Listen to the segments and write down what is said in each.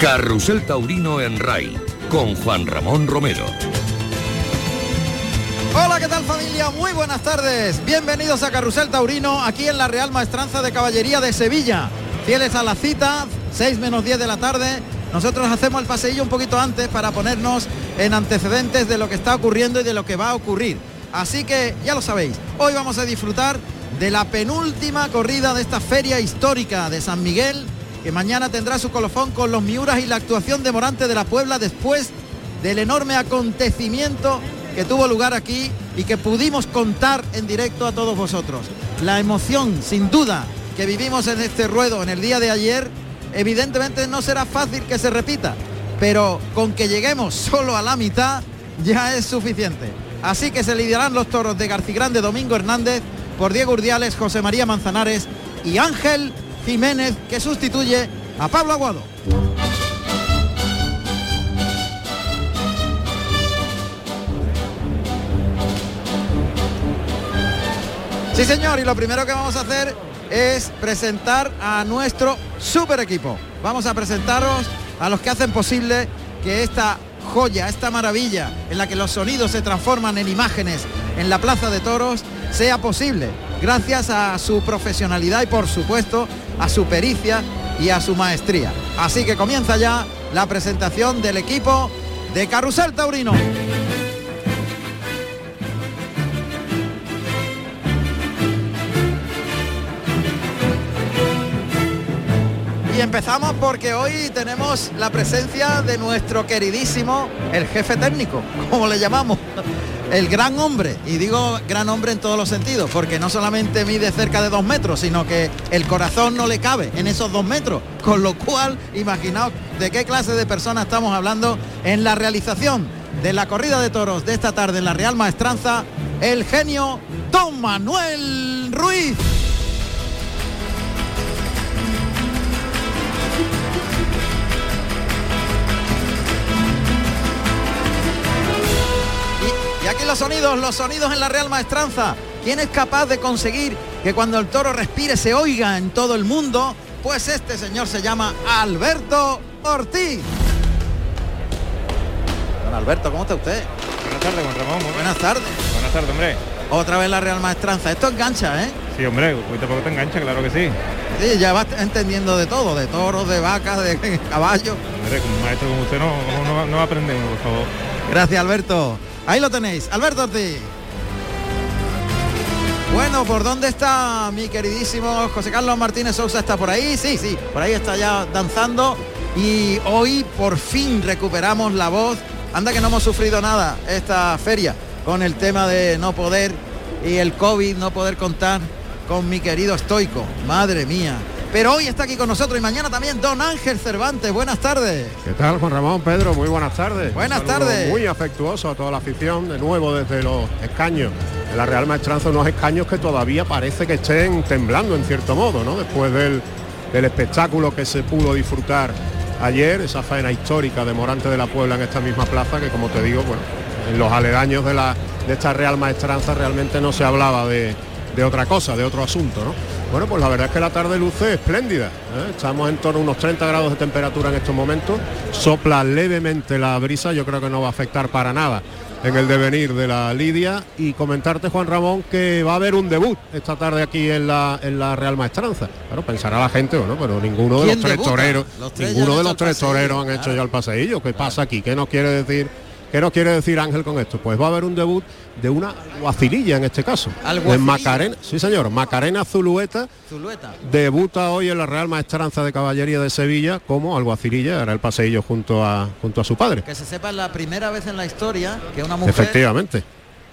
Carrusel Taurino en RAI con Juan Ramón Romero. Hola, ¿qué tal familia? Muy buenas tardes. Bienvenidos a Carrusel Taurino, aquí en la Real Maestranza de Caballería de Sevilla. Fieles a la cita, 6 menos 10 de la tarde. Nosotros hacemos el paseillo un poquito antes para ponernos en antecedentes de lo que está ocurriendo y de lo que va a ocurrir. Así que ya lo sabéis, hoy vamos a disfrutar de la penúltima corrida de esta feria histórica de San Miguel, que mañana tendrá su colofón con los Miuras y la actuación de Morante de la Puebla después del enorme acontecimiento que tuvo lugar aquí y que pudimos contar en directo a todos vosotros. La emoción, sin duda, que vivimos en este ruedo en el día de ayer, evidentemente no será fácil que se repita, pero con que lleguemos solo a la mitad ya es suficiente. Así que se lidiarán los toros de Grande Domingo Hernández por Diego Urdiales, José María Manzanares y Ángel Jiménez, que sustituye a Pablo Aguado. Sí, señor, y lo primero que vamos a hacer es presentar a nuestro super equipo. Vamos a presentaros a los que hacen posible que esta joya, esta maravilla en la que los sonidos se transforman en imágenes en la Plaza de Toros sea posible, gracias a su profesionalidad y por supuesto a su pericia y a su maestría. Así que comienza ya la presentación del equipo de Carrusel Taurino. Empezamos porque hoy tenemos la presencia de nuestro queridísimo, el jefe técnico, como le llamamos, el gran hombre. Y digo gran hombre en todos los sentidos, porque no solamente mide cerca de dos metros, sino que el corazón no le cabe en esos dos metros. Con lo cual, imaginaos de qué clase de persona estamos hablando en la realización de la corrida de toros de esta tarde en la Real Maestranza, el genio Don Manuel Ruiz. Y aquí los sonidos, los sonidos en la Real Maestranza. ¿Quién es capaz de conseguir que cuando el toro respire se oiga en todo el mundo? Pues este señor se llama Alberto Ortiz. Don Alberto, ¿cómo está usted? Buenas tardes, Juan Ramón. Buenas tardes. Buenas tardes, hombre. Otra vez la Real Maestranza. Esto engancha, ¿eh? Sí, hombre, hoy tampoco te engancha, claro que sí. Sí, ya vas entendiendo de todo, de toros, de vacas, de caballos. Hombre, como un maestro como usted no, no, no aprendemos, por favor. Gracias, Alberto. Ahí lo tenéis, Alberto Ortiz. Bueno, ¿por dónde está mi queridísimo José Carlos Martínez Sousa? ¿Está por ahí? Sí, sí, por ahí está ya danzando. Y hoy por fin recuperamos la voz. Anda que no hemos sufrido nada esta feria con el tema de no poder y el COVID, no poder contar con mi querido estoico. Madre mía. Pero hoy está aquí con nosotros y mañana también Don Ángel Cervantes. Buenas tardes. ¿Qué tal, Juan Ramón, Pedro? Muy buenas tardes. Buenas tardes. Muy afectuoso a toda la afición, de nuevo desde los escaños. de la Real Maestranza, unos escaños que todavía parece que estén temblando en cierto modo, ¿no? Después del, del espectáculo que se pudo disfrutar ayer, esa faena histórica de Morante de la Puebla en esta misma plaza, que como te digo, bueno, en los aledaños de, la, de esta Real Maestranza realmente no se hablaba de, de otra cosa, de otro asunto, ¿no? Bueno, pues la verdad es que la tarde luce espléndida. ¿eh? Estamos en torno a unos 30 grados de temperatura en estos momentos. Sopla levemente la brisa, yo creo que no va a afectar para nada en el devenir de la Lidia. Y comentarte, Juan Ramón, que va a haber un debut esta tarde aquí en la, en la Real Maestranza. Claro, pensará la gente, bueno, pero ninguno de ¿Quién los tres debuta? toreros, Los tres ya ninguno de los tres paseillo, toreros han claro. hecho ya el paseillo. ¿Qué pasa aquí? ¿Qué nos quiere decir? ¿Qué nos quiere decir Ángel con esto? Pues va a haber un debut de una guacililla en este caso. ¿Alguacililla? De Macarena, sí señor, Macarena Zulueta Zulueta. debuta hoy en la Real Maestranza de Caballería de Sevilla como alguacililla, hará el paseillo junto a, junto a su padre. Que se sepa es la primera vez en la historia que una mujer Efectivamente,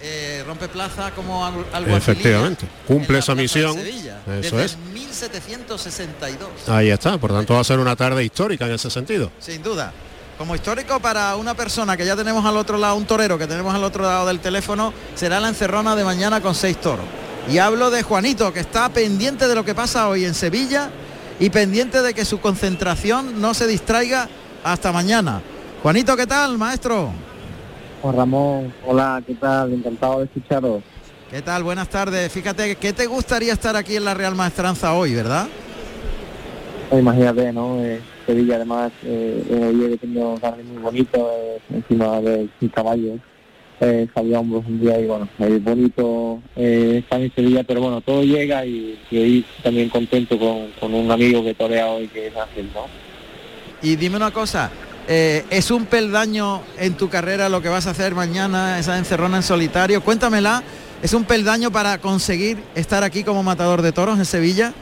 eh, rompe plaza como al- alguacililla efectivamente. Cumple esa de misión. Sevilla, Eso desde es. 1762. Ahí está, por tanto va a ser una tarde histórica en ese sentido. Sin duda. Como histórico para una persona que ya tenemos al otro lado, un torero que tenemos al otro lado del teléfono, será la encerrona de mañana con seis toros. Y hablo de Juanito, que está pendiente de lo que pasa hoy en Sevilla y pendiente de que su concentración no se distraiga hasta mañana. Juanito, ¿qué tal, maestro? Juan Ramón, hola, ¿qué tal? Encantado de escucharos. ¿Qué tal? Buenas tardes. Fíjate, ¿qué te gustaría estar aquí en la Real Maestranza hoy, verdad? Pues imagínate, ¿no? Eh, Sevilla además, eh, he tenido un jardín muy bonito eh, encima del caballo. Eh, salía hombros un día y bueno, es bonito eh, estar en Sevilla, pero bueno, todo llega y, y hoy también contento con, con un amigo que torea hoy que es Ángel, ¿no? Y dime una cosa, eh, ¿es un peldaño en tu carrera lo que vas a hacer mañana, esa encerrona en solitario? Cuéntamela, ¿es un peldaño para conseguir estar aquí como matador de toros en Sevilla?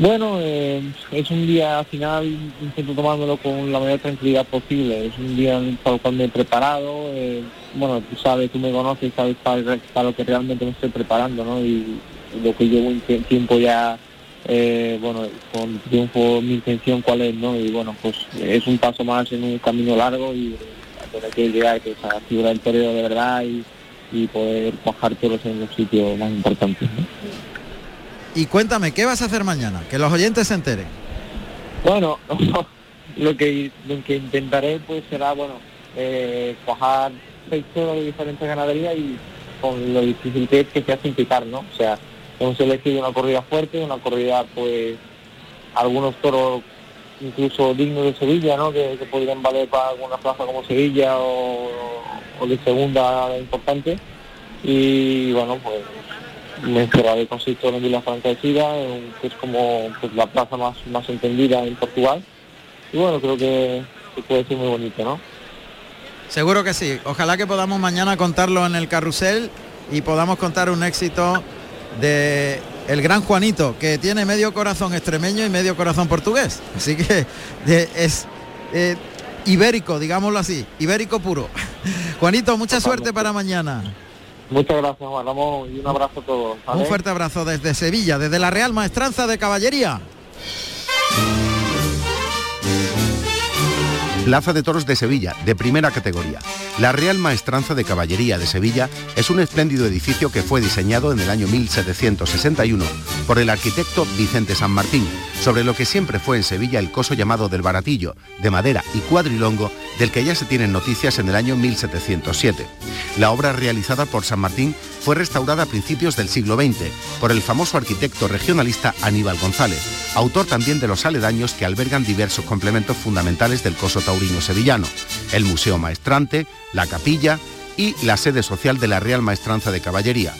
Bueno, eh, es un día al final, intento tomármelo con la mayor tranquilidad posible. Es un día para el cual me he preparado. eh, bueno, tú sabes, tú me conoces, sabes para, para lo que realmente me estoy preparando, ¿no? Y, lo que llevo un tie- tiempo ya, eh, bueno, con triunfo, mi intención cuál es, ¿no? Y bueno, pues es un paso más en un camino largo y donde hay que es a la figura del de verdad y, y poder cuajar toros en los sitios más importantes, ¿no? Y cuéntame, ¿qué vas a hacer mañana? Que los oyentes se enteren. Bueno, lo que lo que intentaré pues será bueno eh, cuajar seis toros de diferentes ganaderías y con lo difícil que es que sea sin picar, ¿no? O sea, hemos elegido una corrida fuerte, una corrida pues algunos toros incluso dignos de Sevilla, ¿no? Que, que podrían valer para alguna plaza como Sevilla o, o de segunda importante. Y bueno, pues me encerraré con seis toros en Vilafranca de Sida, en- que es como pues, la plaza más, más entendida en Portugal. Y bueno, creo que, que puede ser muy bonito, ¿no? Seguro que sí. Ojalá que podamos mañana contarlo en el carrusel y podamos contar un éxito de el gran Juanito, que tiene medio corazón extremeño y medio corazón portugués. Así que de- es eh, ibérico, digámoslo así, ibérico puro. Juanito, mucha suerte para mañana. Muchas gracias, Juan Ramón, y un abrazo a todos. Un fuerte abrazo desde Sevilla, desde la Real Maestranza de Caballería. Plaza de Toros de Sevilla, de primera categoría. La Real Maestranza de Caballería de Sevilla es un espléndido edificio que fue diseñado en el año 1761 por el arquitecto Vicente San Martín, sobre lo que siempre fue en Sevilla el coso llamado del Baratillo, de madera y cuadrilongo, del que ya se tienen noticias en el año 1707. La obra realizada por San Martín fue restaurada a principios del siglo XX por el famoso arquitecto regionalista Aníbal González, autor también de los aledaños que albergan diversos complementos fundamentales del coso taurino sevillano, el Museo Maestrante, la capilla y la sede social de la Real Maestranza de Caballería.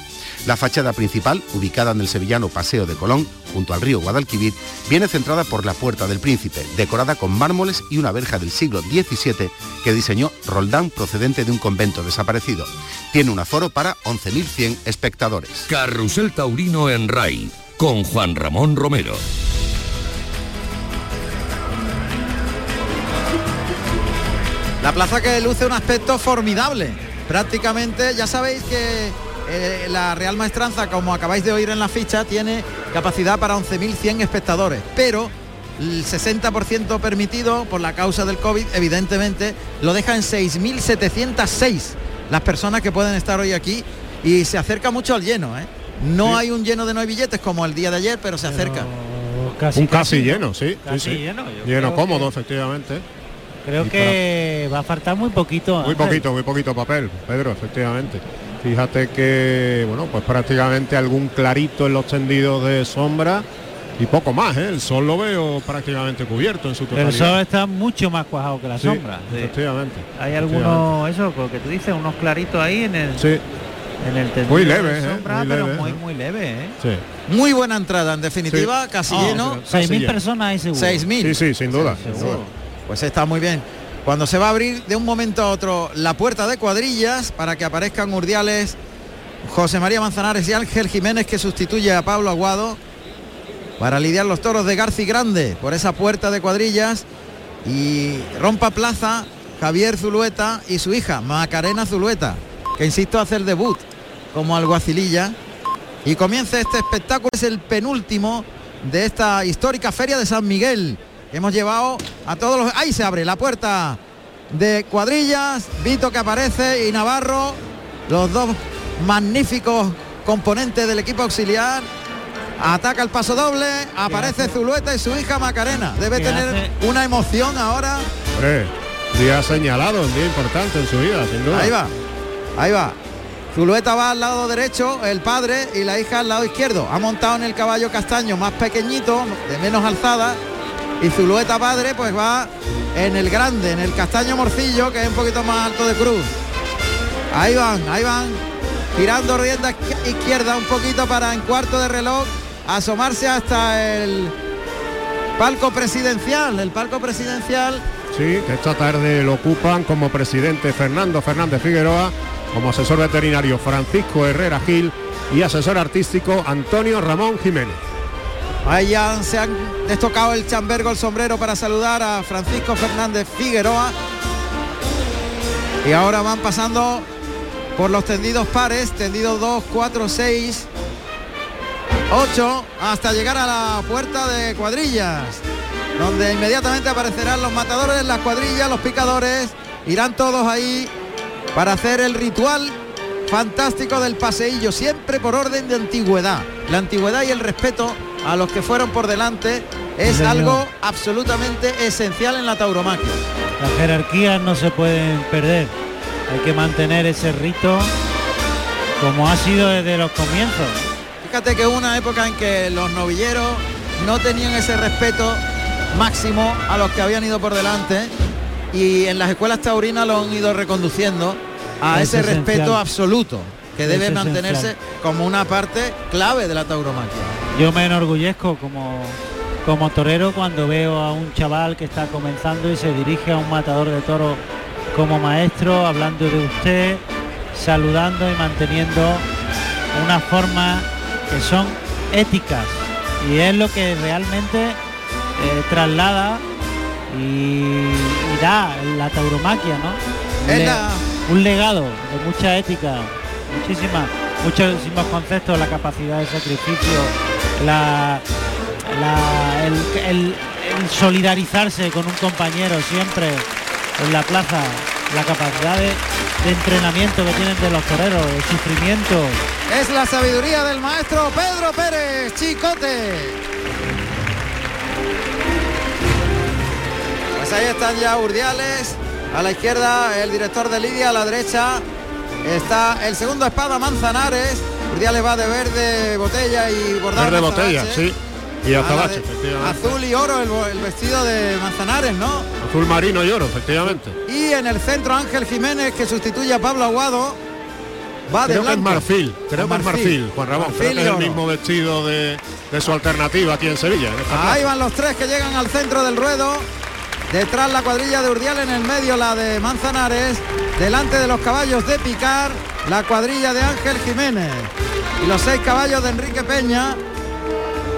La fachada principal, ubicada en el sevillano Paseo de Colón, junto al río Guadalquivir, viene centrada por la Puerta del Príncipe, decorada con mármoles y una verja del siglo XVII que diseñó Roldán procedente de un convento desaparecido. Tiene un aforo para 11.100 espectadores. Carrusel Taurino en RAI con Juan Ramón Romero. La plaza que luce un aspecto formidable. Prácticamente, ya sabéis que eh, la Real Maestranza, como acabáis de oír en la ficha, tiene capacidad para 11.100 espectadores, pero el 60% permitido por la causa del COVID, evidentemente, lo deja en 6.706 las personas que pueden estar hoy aquí y se acerca mucho al lleno. ¿eh? No hay un lleno de no hay billetes como el día de ayer, pero se acerca. un casi, lleno, sí. casi sí. lleno, yo Lleno, cómodo, que- efectivamente. Creo Y que va a faltar muy poquito. Muy Ángel. poquito, muy poquito papel, Pedro, efectivamente. Fíjate que, bueno, pues prácticamente algún clarito en los tendidos de sombra y poco más, ¿eh? El sol lo veo prácticamente cubierto en su El totalidad. sol está mucho más cuajado que la Sí, sombra. Sí. Efectivamente. Hay algunos, eso, lo que tú dices, unos claritos ahí en el, Sí, en el tendido Muy de leve, ¿eh? sombra, Muy pero leve, muy, ¿eh? muy leve, ¿eh? sí. Muy buena entrada, en definitiva, casi Ah, lleno. pero Seis mil lleno. personas ahí seguro. 6.000. Sí, sí, sin duda. Sí, sin seguro. Pues está muy bien. Cuando se va a abrir de un momento a otro la puerta de cuadrillas para que aparezcan Urdiales, José María Manzanares y Ángel Jiménez que sustituye a Pablo Aguado para lidiar los toros de Garci Grande por esa puerta de cuadrillas y rompa plaza Javier Zulueta y su hija Macarena Zulueta, que insisto hace el debut como alguacililla y comienza este espectáculo, es el penúltimo de esta histórica feria de San Miguel. Que Hemos llevado a todos los... Ahí se abre la puerta de cuadrillas, Vito que aparece y Navarro, los dos magníficos componentes del equipo auxiliar. Ataca el paso doble, aparece Zulueta y su hija Macarena. Debe ¿Qué tener hace? una emoción ahora Hombre, día señalado, un día importante en su vida, sin duda. Ahí va, ahí va. Zulueta va al lado derecho, el padre y la hija al lado izquierdo. Ha montado en el caballo castaño más pequeñito, de menos alzada. Y Zulueta padre pues va en el grande, en el castaño morcillo, que es un poquito más alto de cruz. Ahí van, ahí van. Girando rienda izquierda un poquito para en cuarto de reloj asomarse hasta el palco presidencial. El palco presidencial. Sí, que esta tarde lo ocupan como presidente Fernando Fernández Figueroa, como asesor veterinario Francisco Herrera Gil y asesor artístico Antonio Ramón Jiménez. Ya se han destocado el chambergo, el sombrero para saludar a Francisco Fernández Figueroa. Y ahora van pasando por los tendidos pares, tendidos 2, 4, 6, 8, hasta llegar a la puerta de cuadrillas, donde inmediatamente aparecerán los matadores, las cuadrillas, los picadores, irán todos ahí para hacer el ritual fantástico del paseillo, siempre por orden de antigüedad. La antigüedad y el respeto a los que fueron por delante es algo absolutamente esencial en la tauromaquia. Las jerarquías no se pueden perder. Hay que mantener ese rito como ha sido desde los comienzos. Fíjate que una época en que los novilleros no tenían ese respeto máximo a los que habían ido por delante y en las escuelas taurinas lo han ido reconduciendo a Es ese esencial. respeto absoluto que debe Es mantenerse esencial. como una parte clave de la tauromaquia. Yo me enorgullezco como, como torero cuando veo a un chaval que está comenzando y se dirige a un matador de toros como maestro, hablando de usted, saludando y manteniendo unas formas que son éticas. Y es lo que realmente eh, traslada y, y da la tauromaquia, ¿no? Le- un legado de mucha ética, muchísimas, muchísimos conceptos, la capacidad de sacrificio, la, el, solidarizarse con un compañero siempre en la plaza, la capacidad de, de entrenamiento que tienen de los toreros, el sufrimiento. Es la sabiduría del maestro Pedro Pérez Chicote. Pues ahí están ya Urdiales, a la izquierda el director de Lidia, a la derecha está el segundo espada Manzanares. Urdiales va de verde botella y bordado. Verde botella, sí. Y azabache, efectivamente. Azul y oro el, vestido de Manzanares, ¿no? Azul marino y oro, efectivamente. Y en el centro Ángel Jiménez que sustituye a Pablo Aguado. Va de que es marfil, creo que es marfil, Juan Ramón. Marfil Creo y que es el mismo vestido de, de su alternativa aquí en Sevilla. en. Ahí van los tres que llegan al centro del ruedo. Detrás la cuadrilla de Urdial, en el medio la de Manzanares. Delante de los caballos de Picar, la cuadrilla de Ángel Jiménez. Y los seis caballos de Enrique Peña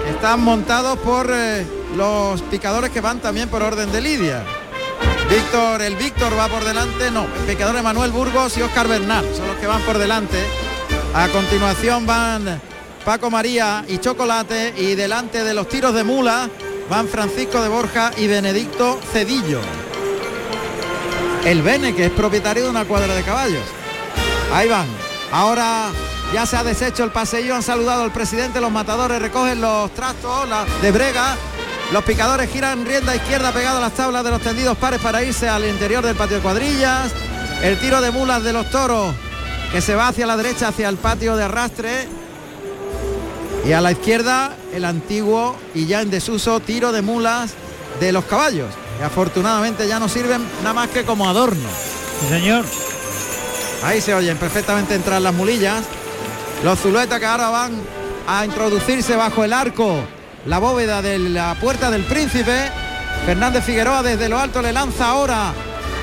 están montados por eh, los picadores que van también por orden de Lidia. Víctor, el Víctor va por delante, no, el picador Manuel Burgos y Óscar Bernal son los que van por delante. A continuación van Paco María y Chocolate y delante de los tiros de mula van Francisco de Borja y Benedicto Cedillo. El Bene, que es propietario de una cuadra de caballos. Ahí van. Ahora ya se ha deshecho el paseillo, han saludado al presidente, los matadores recogen los trastos de brega. Los picadores giran rienda izquierda pegado a las tablas de los tendidos pares para irse al interior del patio de cuadrillas. El tiro de mulas de los toros que se va hacia la derecha, hacia el patio de arrastre. Y a la izquierda el antiguo y ya en desuso tiro de mulas de los caballos. Que afortunadamente ya no sirven nada más que como adorno. Sí, señor. Ahí se oyen perfectamente entrar las mulillas. Los zuluetas que ahora van a introducirse bajo el arco, la bóveda de la puerta del príncipe. Fernández Figueroa desde lo alto le lanza ahora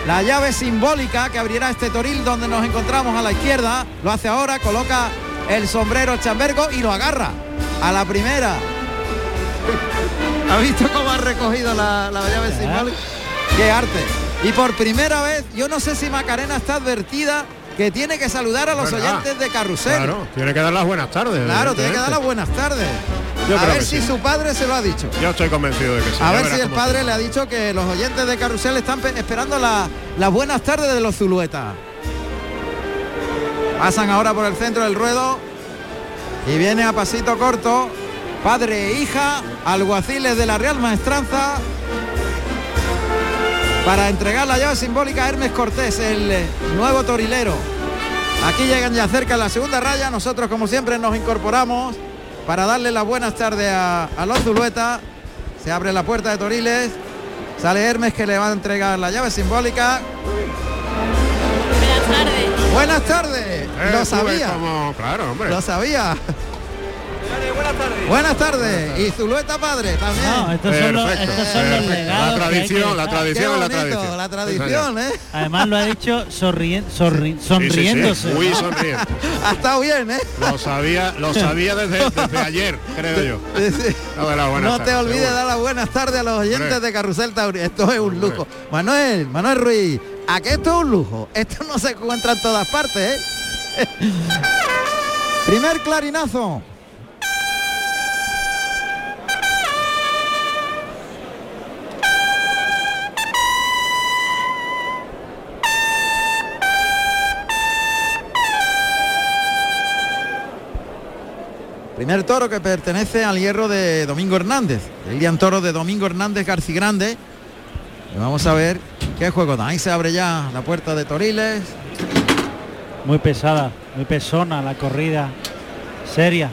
la llave simbólica que abrirá este toril donde nos encontramos a la izquierda. Lo hace ahora, coloca el sombrero chambergo y lo agarra a la primera. ¿Ha visto cómo ha recogido la, la llave simbólica? ¡Qué arte! Y por primera vez, yo no sé si Macarena está advertida que tiene que saludar a los oyentes de Carrusel. Claro, tiene que dar las buenas tardes. Claro, tiene que dar las buenas tardes. Yo a ver si sí. su padre se lo ha dicho. Yo estoy convencido de que sí. A ver si el padre le ha dicho que los oyentes de Carrusel están pe- esperando la- las buenas tardes de los Zuluetas. Pasan ahora por el centro del ruedo y viene a pasito corto padre e hija, alguaciles de la Real Maestranza. para entregar la llave simbólica a Hermes Cortés, el nuevo torilero. Aquí llegan ya cerca la segunda raya, nosotros como siempre nos incorporamos para darle las buenas tardes a, a los. Se abre la puerta de Toriles, sale Hermes que le va a entregar la llave simbólica. Buenas tardes. Buenas tardes, Eh, lo sabía, claro, hombre. lo sabía. Buenas tardes. Y Zulueta padre también. No, estos son los, estos son los perfecto. legados. La que hay que tradición, la tradición la tradición. la Sí, tradición, ¿eh? Además lo ha dicho sonrien- sorri- Sí, sí, sí, sonriéndose. muy ¿no? sonriente. Ha estado bien, ¿eh? Lo sabía, lo sabía desde, desde ayer, creo yo. Sí, sí. No, te olvides de dar las buenas tardes a los oyentes Hombre. de Carrusel Tauri. Esto es un lujo. Manuel, Manuel Ruiz, ¿a qué esto es un lujo? Esto no se encuentra en todas partes, ¿eh? Primer clarinazo. Primer toro que pertenece al hierro de Domingo Hernández. El Toro de Domingo Hernández Garcigrande. Y vamos a ver qué juego da. Ahí se abre ya la puerta de Toriles. Muy pesada, muy pesona la corrida seria.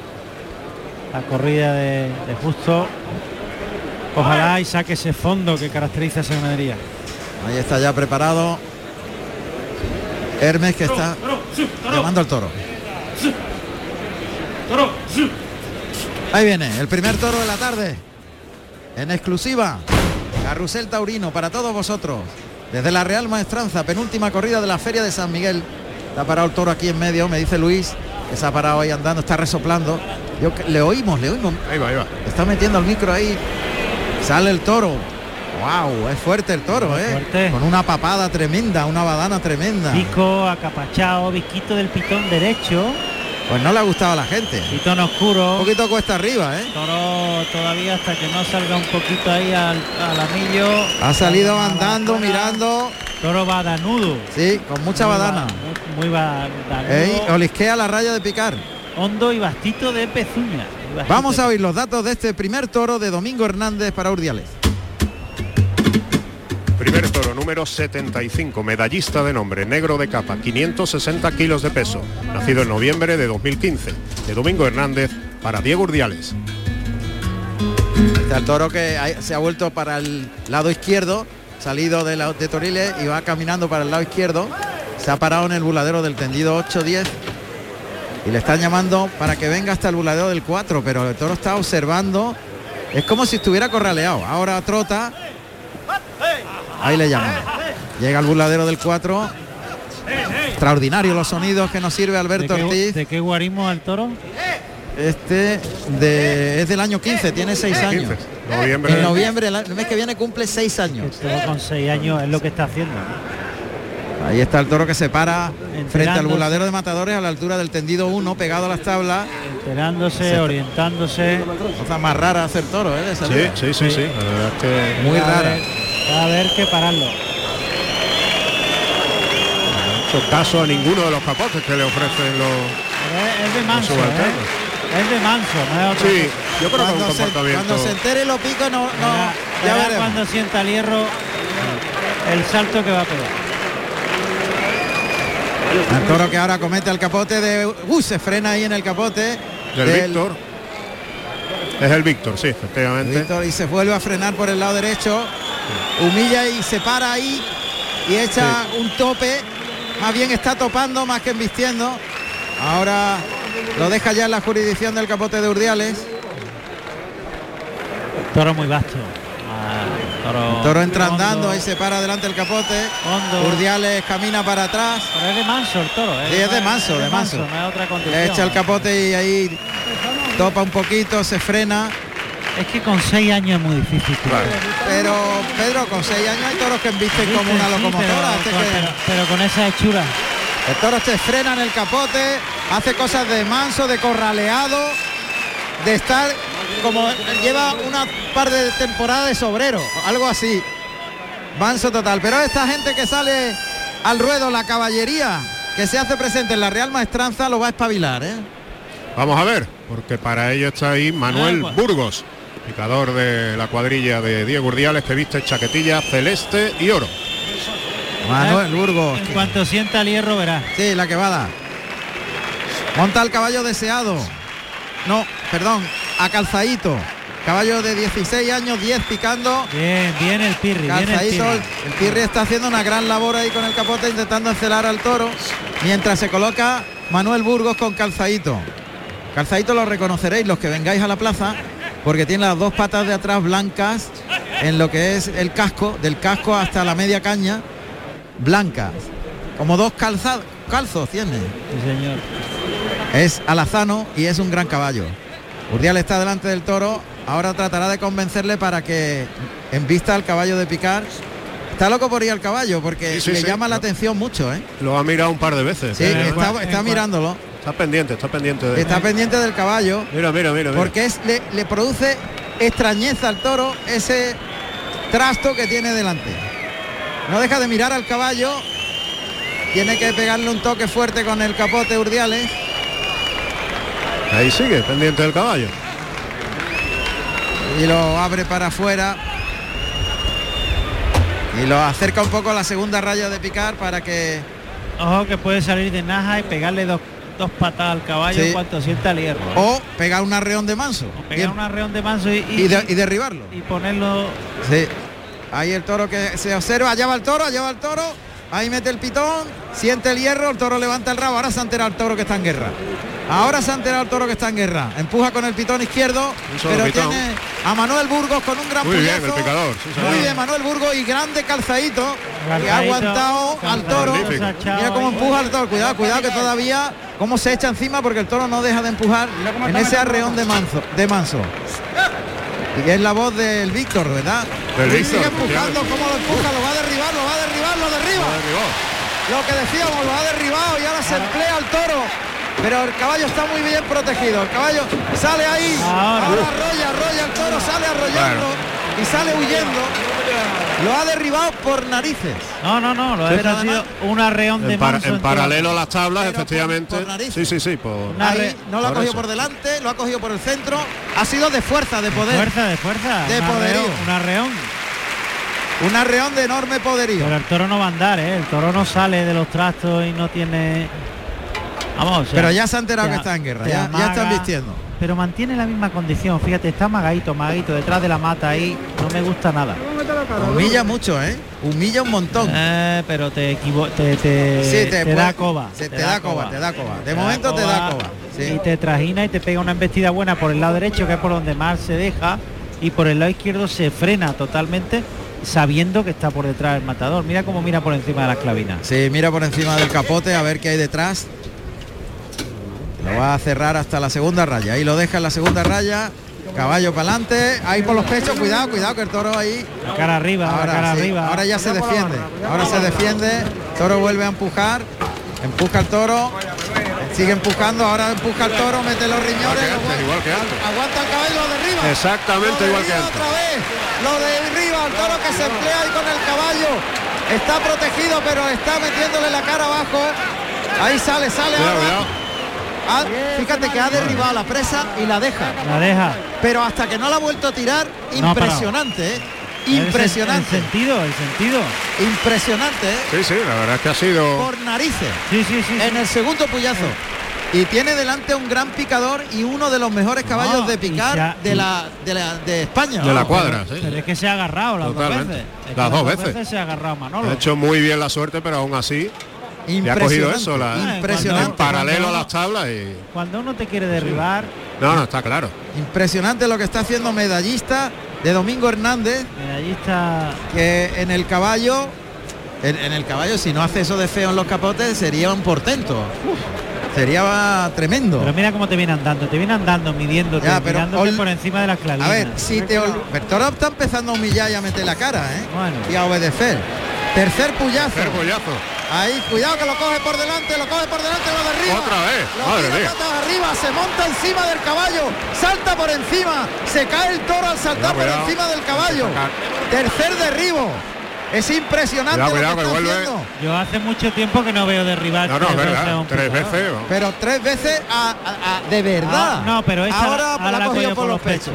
La corrida de, de justo. Ojalá y saque ese fondo que caracteriza a esa ganadería. Ahí está ya preparado. Hermes que está llamando al toro. Ahí viene el primer toro de la tarde. En exclusiva. Carrusel Taurino para todos vosotros. Desde la Real Maestranza, penúltima corrida de la Feria de San Miguel. Está parado el toro aquí en medio, me dice Luis, que se ha parado ahí andando, está resoplando. Yo, que- le oímos, le oímos. Ahí va, ahí va. Está metiendo el micro ahí. Sale el toro. Wow, es fuerte el toro, Muy ¿eh? fuerte. Con una papada tremenda, una badana tremenda. Pico acapachado, visquito del pitón derecho, Pues no le ha gustado a la gente. pitón Un oscuro. poquito cuesta arriba, ¿eh? Toro todavía hasta que no salga un poquito ahí al, al anillo. Ha salido andando, mirando. Toro badanudo. Sí, con mucha Muy badana. ba- Muy, muy badanudo. Ey, olisquea la raya de picar. Hondo y bastito de pezuña. Y bastito Vamos a oír los datos de este primer toro de Domingo Hernández para Urdiales. Primer toro número 75, medallista de nombre, negro de capa, 560 kilos de peso, nacido en noviembre de 2015, de Domingo Hernández para Diego Urdiales. Está el toro que se ha vuelto para el lado izquierdo, salido de Toriles y va caminando para el lado izquierdo. Se ha parado en el buladero del tendido 8-10 y le están llamando para que venga hasta el buladero del 4, pero el toro está observando. Es como si estuviera corraleado. Ahora trota. Ahí le llaman. Llega al buladero del 4. Extraordinario los sonidos que nos sirve ¿De Alberto qué, Ortiz. de qué guarismo al toro? Este de, es del año 15, tiene 6 años. 15, noviembre. En noviembre, el el mes que viene cumple 6 El años. con seis años es lo que está haciendo. Ahí está el toro que se para frente al Enterándose. buladero de matadores a la altura del tendido 1, pegado a las tablas. Enterándose, Se- orientándose. Cosa más rara hacer toro, ¿eh? de Sí, sí, sí, sí, la verdad es que Muy rara. Va a haber que pararlo. no hecho caso a ninguno de los capotes que le ofrecen los, Pero es, es de manso. ¿eh? Es de manso, no es otra Sí, cosa. yo creo que es un Cuando se, comportamiento... cuando se entere lo pico, no, no Verá- ya verá cuando sienta el hierro el salto que va a pegar. El toro que ahora comete el capote de... Uh, se frena ahí en el capote. Del del- Víctor. Es el Víctor, sí, efectivamente. Víctor y se vuelve a frenar por el lado derecho. Humilla y se para ahí y echa un tope. Más bien está topando más que embistiendo. Ahora lo deja ya en la jurisdicción del capote de Urdiales. Toro muy vasto. Ah, toro, Toro entra hondo, andando, ahí se para delante el capote. hondo. Urdiales camina para atrás. Pero es de manso el toro. ¿eh? Sí, es de manso, de manso. No otra. Le echa el capote y ahí topa un poquito, se frena. Es que con seis años es muy difícil. tío. Pero Pedro, con seis años hay toros que embisten como una Sí, locomotora. pero, Este con, que- pero- pero con esa hechura. El toro se frena en el capote, hace cosas de manso, de corraleado, de estar como lleva una par de temporadas de sobrero, algo así. Manso total. Pero esta gente que sale al ruedo, la caballería que se hace presente en la Real Maestranza, lo va a espabilar, ¿eh? Vamos a ver, porque para ello está ahí Manuel Ah, pues. Burgos, picador de la cuadrilla de Diego Urdiales que viste chaquetilla celeste y oro. Manuel Burgos. En cuanto sienta el hierro verá. Sí, la que va a dar. Monta el caballo deseado. No, perdón, a calzadito. Caballo de 16 años, 10 picando. Bien, bien el Pirri, bien el Calzadito, Pirri. el Pirri está haciendo una gran labor ahí con el capote intentando encelar al toro. Mientras se coloca Manuel Burgos con calzadito. Calzadito lo reconoceréis los que vengáis a la plaza porque tiene las dos patas de atrás blancas en lo que es el casco, del casco hasta la media caña, blancas. Como dos calzados, calzos tiene. Sí, señor. Es alazano y es un gran caballo. Urdial está delante del toro. Ahora tratará de convencerle para que en vista al caballo de picar. Está loco por ir al caballo porque Sí, sí, le sí. llama la atención mucho, ¿eh? Lo ha mirado un par de veces. Sí, ¿eh? está, mirándolo. Está pendiente, está pendiente de Está pendiente del caballo Mira, mira, mira. mira. porque es, le, le produce extrañeza al toro ese trasto que tiene delante. No deja de mirar al caballo. Tiene que pegarle un toque fuerte con el capote Urdiales. Ahí sigue, pendiente del caballo. y lo abre para afuera y lo acerca un poco a la segunda raya de picar para que Ojo que puede salir de naja y pegarle dos, dos patadas al caballo Sí. en cuanto sienta el hierro. o pegar un arreón de manso pegar Bien. un arreón de manso y, y, de- y derribarlo y ponerlo sí. ahí el toro que se observa allá va el toro allá va el toro ahí mete el pitón siente el hierro el toro levanta el rabo. Ahora se ha enterado el toro que está en guerra. Ahora se ha enterado el toro que está en guerra. Empuja con el pitón izquierdo pero pitón. tiene a Manuel Burgos con un gran Muy bien, el picador, sí, muy bien Manuel Burgos y grande calzadito que ha Calzadito, aguantado al toro. Magnífico. Mira cómo empuja el toro, cuidado, cuidado que todavía cómo se echa encima porque el toro no deja de empujar en ese arreón de manso, de manso. Y es la voz del Víctor, ¿verdad? Del Víctor, sigue empujando, cómo lo empuja, lo va a derribar, lo va a derribar, lo derriba. Lo que decíamos, lo ha derribado y ahora se emplea al toro. Pero el caballo está muy bien protegido. El caballo sale ahí. Ahora. arrolla, arrolla el toro, sale arrollando y sale huyendo. Lo ha derribado por narices. No, no, no, lo ha sido un arreón de En, par- en paralelo a las tablas, Pero efectivamente. por narices. sí, sí, sí. Por... Ahí no lo ha cogido eso. por delante, lo ha cogido por el centro. Ha sido de fuerza, de poder. fuerza, de fuerza. De un poderío. arreón, un arreón. Un arreón de enorme poderío. Pero el toro no va a andar, ¿eh? El toro no sale de los trastos y no tiene... Vamos, o sea, Pero ya se ha enterado te que está en guerra. Ya, ya están vistiendo. Pero mantiene la misma condición, fíjate, está magadito, magadito, detrás de la mata ahí, no me gusta nada. Humilla mucho, ¿eh? Humilla un montón. Eh, pero te equivo te, te, Sí, te te da coba. se te da coba, te da coba. De momento te da coba, sí. Y te trajina y te pega una embestida buena por el lado derecho, que es por donde más se deja, y por el lado izquierdo se frena totalmente, sabiendo que está por detrás el matador. Mira cómo mira por encima de las clavinas. Sí, mira por encima del capote a ver qué hay detrás. Lo va a cerrar hasta la segunda raya. Ahí lo deja en la segunda raya. Caballo para adelante. Ahí por los pechos. Cuidado, cuidado que el toro ahí. La cara arriba, la cara sí, arriba. ahora ya se defiende. Ahora se defiende. Toro vuelve a empujar. Empuja el toro. Sigue empujando. Ahora empuja el toro. Mete los riñones. que lo antes, vuelve- igual que antes. Aguanta el caballo lo derriba. Exactamente Lo igual que antes. Otra vez. Lo derriba. El toro que se emplea ahí con el caballo. Está protegido, pero está metiéndole la cara abajo. Ahí sale, sale. Cuidado, ahora. cuidado. Ah, fíjate que ha derribado la presa y la deja. La deja. Pero hasta que no la ha vuelto a tirar, No ha parado. Impresionante. El sentido, el sentido. Impresionante, ¿eh? Sí, sí, la verdad es que ha sido. Por narices. Sí, sí, sí. En el segundo puyazo. Y tiene delante un gran picador y uno de los mejores caballos No, de picar ha- de la de, la, de España. De la ¿no? cuadra, pero, sí. pero es que se ha agarrado las Totalmente. dos veces. Es que Las dos veces. se ha agarrado Manolo. Ha hecho muy bien la suerte, pero aún así le ha cogido eso, la, Impresionante. en paralelo a Cuando- las tablas y. Cuando uno te quiere derribar, No, no, está claro. Impresionante lo que está haciendo medallista de Domingo Hernández, está que en el caballo, en, en el caballo, si no hace eso de feo en los capotes, sería un portento. Sería tremendo. Pero mira cómo te viene andando, te viene andando, midiéndote, Ya, pero mirándote ol- por encima de las clavinas. A ver, si te ol- está empezando a humillar y a meter la cara, ¿eh? Bueno. Y a obedecer. Tercer puyazo. Tercer pollazo. Ahí, cuidado que lo coge por delante, lo coge por delante, lo derriba. Otra vez, Lo madre tira mía. patas arriba, se monta encima del caballo, salta por encima, se cae el toro al saltar Cuidado, por cuidado. encima del caballo. Tercer derribo. Es impresionante Cuidado, lo cuidado, que que está vuelve. haciendo. Yo hace mucho tiempo que no veo derribar No, no, es tres verdad. Tres veces. Pero tres veces a- a- a- de verdad. Ah, no, pero esta ahora, ahora la ha cogido cogido por los pechos.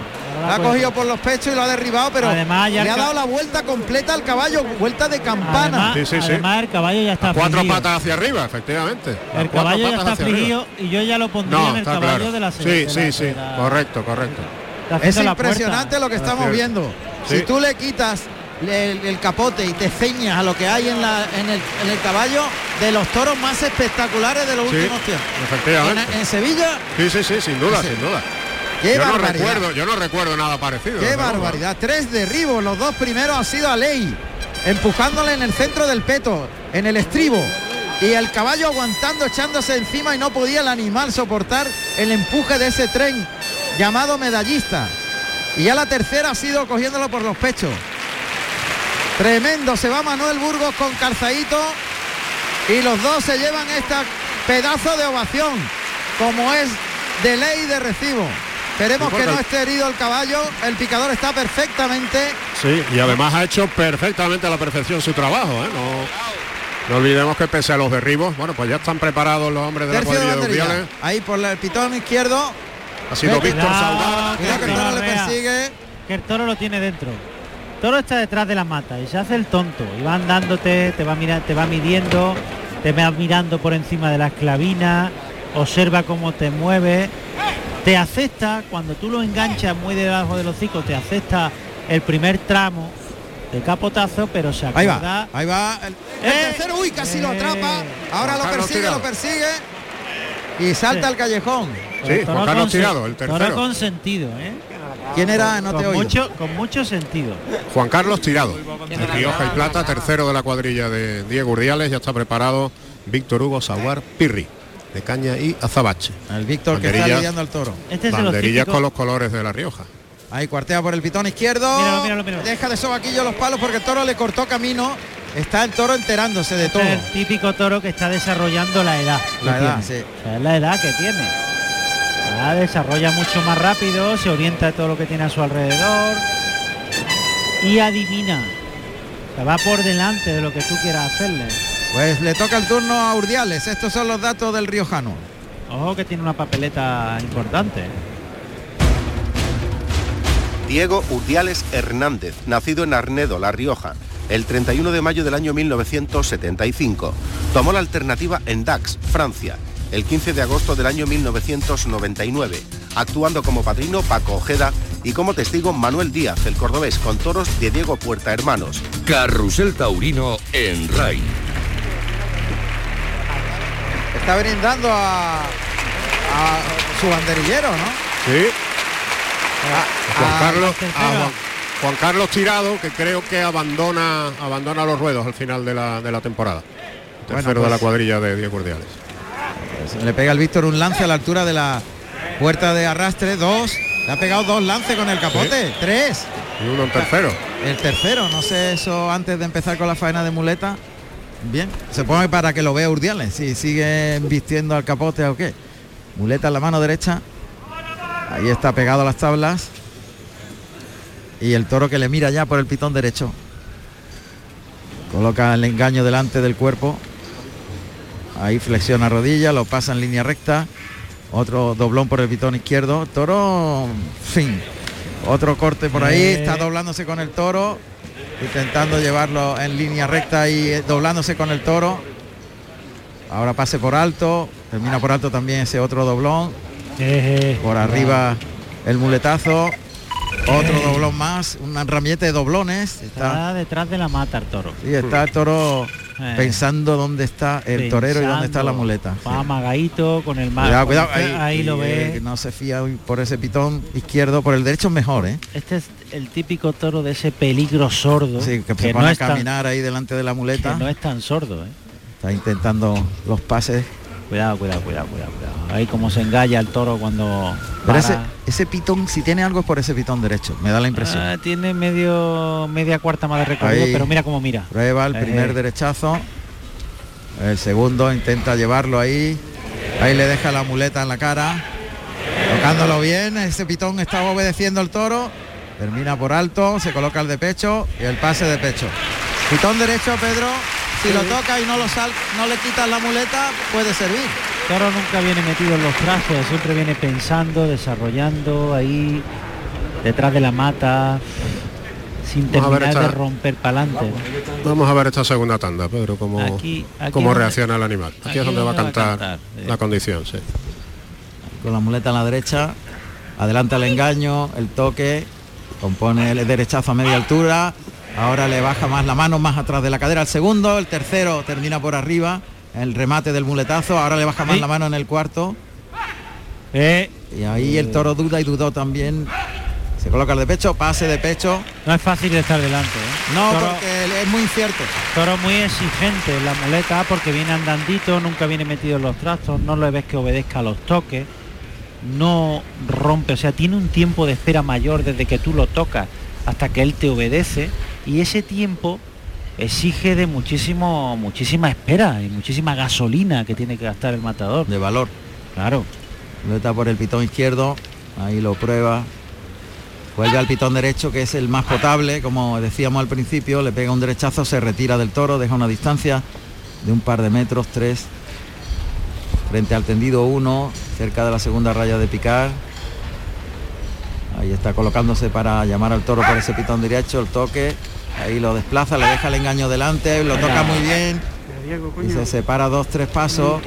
La ha puede cogido por los pechos y lo ha derribado, pero Además, ya le ha dado la vuelta completa al caballo, vuelta de campana. Además, Sí, sí, sí. además el caballo ya está Cuatro frigido. patas hacia arriba, efectivamente. El cuatro caballo ya patas está hacia arriba. frigido y yo ya lo pondría No, en el caballo claro. de la Sí, sí, la- sí. la- Correcto, correcto. Es puerta. impresionante lo que estamos viendo. Sí. Si tú le quitas el, el capote y te ceñas a lo que hay en, la, en, el, en el caballo, de los toros más espectaculares de los Sí, últimos tiempos. efectivamente. En, en Sevilla, Sí, sí, sí, sin duda, Sí. sin duda. Qué yo no recuerdo, yo no recuerdo nada parecido. Qué barbaridad. Tres derribos. Los dos primeros han sido a ley. Empujándole en el centro del peto, en el estribo. Y el caballo aguantando, echándose encima y no podía el animal soportar el empuje de ese tren llamado medallista. Y ya la tercera ha sido cogiéndolo por los pechos. Tremendo. Se va Manuel Burgos con calzadito. Y los dos se llevan esta pedazo de ovación. Como es de ley de recibo. Esperemos que no esté herido el caballo. El picador está perfectamente. Sí, y además ha hecho perfectamente a la perfección su trabajo. ¿eh? No, no olvidemos que pese a los derribos, bueno, pues ya están preparados los hombres de la Tercio de cuadrilla de. Urdiales. Ahí por el pitón izquierdo. Ha sido. Víctor Cuidado, Saudal. Cuidado que el toro le persigue. que el toro lo tiene dentro. El toro está detrás de la mata y se hace el tonto y va andándote, te va mira, te va midiendo, te va mirando por encima de la esclavina, observa cómo te mueve, te acepta cuando tú lo enganchas muy debajo del hocico, te acepta el primer tramo de capotazo, pero se Ahí acuerda va. Ahí va. El, el Eh, tercero. Uy, casi lo atrapa. Ahora lo persigue, lo persigue. Y salta Sí. al callejón. Sí, toro Juan Carlos Tirado, el toro tercero. con sentido, ¿eh? ¿Quién era? No te con, mucho, con mucho sentido. Juan Carlos Tirado, de Rioja y Plata, tercero de la cuadrilla de Diego Urdiales. Ya está preparado Víctor Hugo Saguar Pirri, de Caña y Azabache. El Víctor que está lidiando al toro. Este es los Banderillas con los colores de La Rioja. Ahí cuartea por el pitón izquierdo. Míralo, míralo, míralo. Deja de sobaquillo los palos porque el toro le cortó camino. Está el toro enterándose de Este todo. es el típico toro que está desarrollando la edad. La edad, tiene. sí. O sea, es la edad que tiene. Desarrolla mucho más rápido, se orienta a todo lo que tiene a su alrededor y adivina. O sea, va por delante de lo que tú quieras hacerle. Pues le toca el turno a Urdiales. Estos son los datos del riojano. Ojo que tiene una papeleta importante. Diego Urdiales Hernández, nacido en Arnedo, La Rioja, el 31 de mayo del año 1975. Tomó la alternativa en Dax, Francia, el 15 de agosto del año 1999, actuando como padrino Paco Ojeda y como testigo Manuel Díaz, el cordobés, con toros de Diego Puerta Hermanos. Carrusel Taurino en RAI. Está brindando a, a su banderillero, ¿no? Sí. Juan a- Carlos, Juan, Juan Carlos Tirado, que creo que abandona abandona los ruedos al final de la, de la temporada. Bueno, Tercero de la pues- cuadrilla de Diego Urdiales. Pues le pega el Víctor un lance a la altura de la puerta de arrastre. Dos. Le ha pegado dos lances con el capote. Tres. Y uno en tercero. El tercero, no sé eso antes de empezar con la faena de muleta. Bien, se pone para que lo vea Urdiales, si sigue vistiendo al capote o qué. Muleta en la mano derecha. Ahí está pegado a las tablas. Y el toro que le mira ya por el pitón derecho. Coloca el engaño delante del cuerpo. Ahí flexiona rodilla, lo pasa en línea recta. Otro doblón por el pitón izquierdo. Toro, fin. Otro corte por ahí, Eh. está doblándose con el toro, intentando llevarlo en línea recta y eh, doblándose con el toro. Ahora pase por alto, termina por alto también ese otro doblón. Eh, Por arriba el muletazo, otro doblón más, un ramillete de doblones. Está, Está detrás de la mata el toro. sí, está el toro Eh. pensando dónde está el torero y dónde está la muleta. Va Sí. amagadito con el mar. Cuidado, cuidado, ahí, ahí lo ve. eh, no se fía por ese pitón izquierdo, por el derecho es mejor, ¿eh? Este es el típico toro de ese peligro sordo. Sí, que, se que pone no a es tan- caminar ahí delante de la que muleta. no es tan sordo, ¿eh? Está intentando los pases. Cuidado, cuidado, cuidado, cuidado, cuidado. Ahí como se engalla el toro cuando Pero ese, ese pitón, si tiene algo es por ese pitón derecho, me da la impresión. Ah, tiene medio media cuarta más de recorrido, Ahí. pero mira cómo mira. Prueba el Eh, primer eh. derechazo. El segundo intenta llevarlo ahí. Ahí le deja la muleta en la cara. Tocándolo bien. Ese pitón estaba obedeciendo al toro. Termina por alto. Se coloca el de pecho y el pase de pecho. Pitón derecho, Pedro. Si lo toca y no lo sal, no le quitas la muleta, puede servir. Toro nunca viene metido en los trazos, siempre viene pensando, desarrollando ahí. detrás de la mata, sin terminar de romper para adelante. Vamos a ver esta segunda tanda, Pedro, cómo, Aquí- aquí cómo reacciona el animal. Aquí, aquí es donde va a donde va a cantar, cantar, eh. la condición, sí. Con la muleta en la derecha, adelanta el engaño, el toque, compone el derechazo a media altura, ahora le baja más la mano, más atrás de la cadera al segundo, el tercero termina por arriba, el remate del muletazo, ahora le baja más Sí. la mano en el cuarto, Eh, y ahí el toro duda y dudó también, se coloca el de pecho, pase de pecho, no es fácil de estar delante. ¿eh? no, Toro- porque es muy incierto. Toro muy exigente en la muleta porque viene andandito, nunca viene metido en los trastos, no le ves que obedezca a los toques, no rompe, o sea, tiene un tiempo de espera mayor desde que tú lo tocas hasta que él te obedece y ese tiempo exige de muchísimo, muchísima espera y muchísima gasolina que tiene que gastar el matador. De valor. Claro. Muleta por el pitón izquierdo, ahí lo prueba. Vuelve al pitón derecho, que es el más potable, como decíamos al principio, le pega un derechazo, se retira del toro, deja una distancia de un par de metros, tres, frente al tendido uno, cerca de la segunda raya de picar. Ahí está colocándose para llamar al toro por ese pitón derecho, el toque, ahí lo desplaza, le deja el engaño delante, lo toca muy bien, y se separa dos, tres pasos.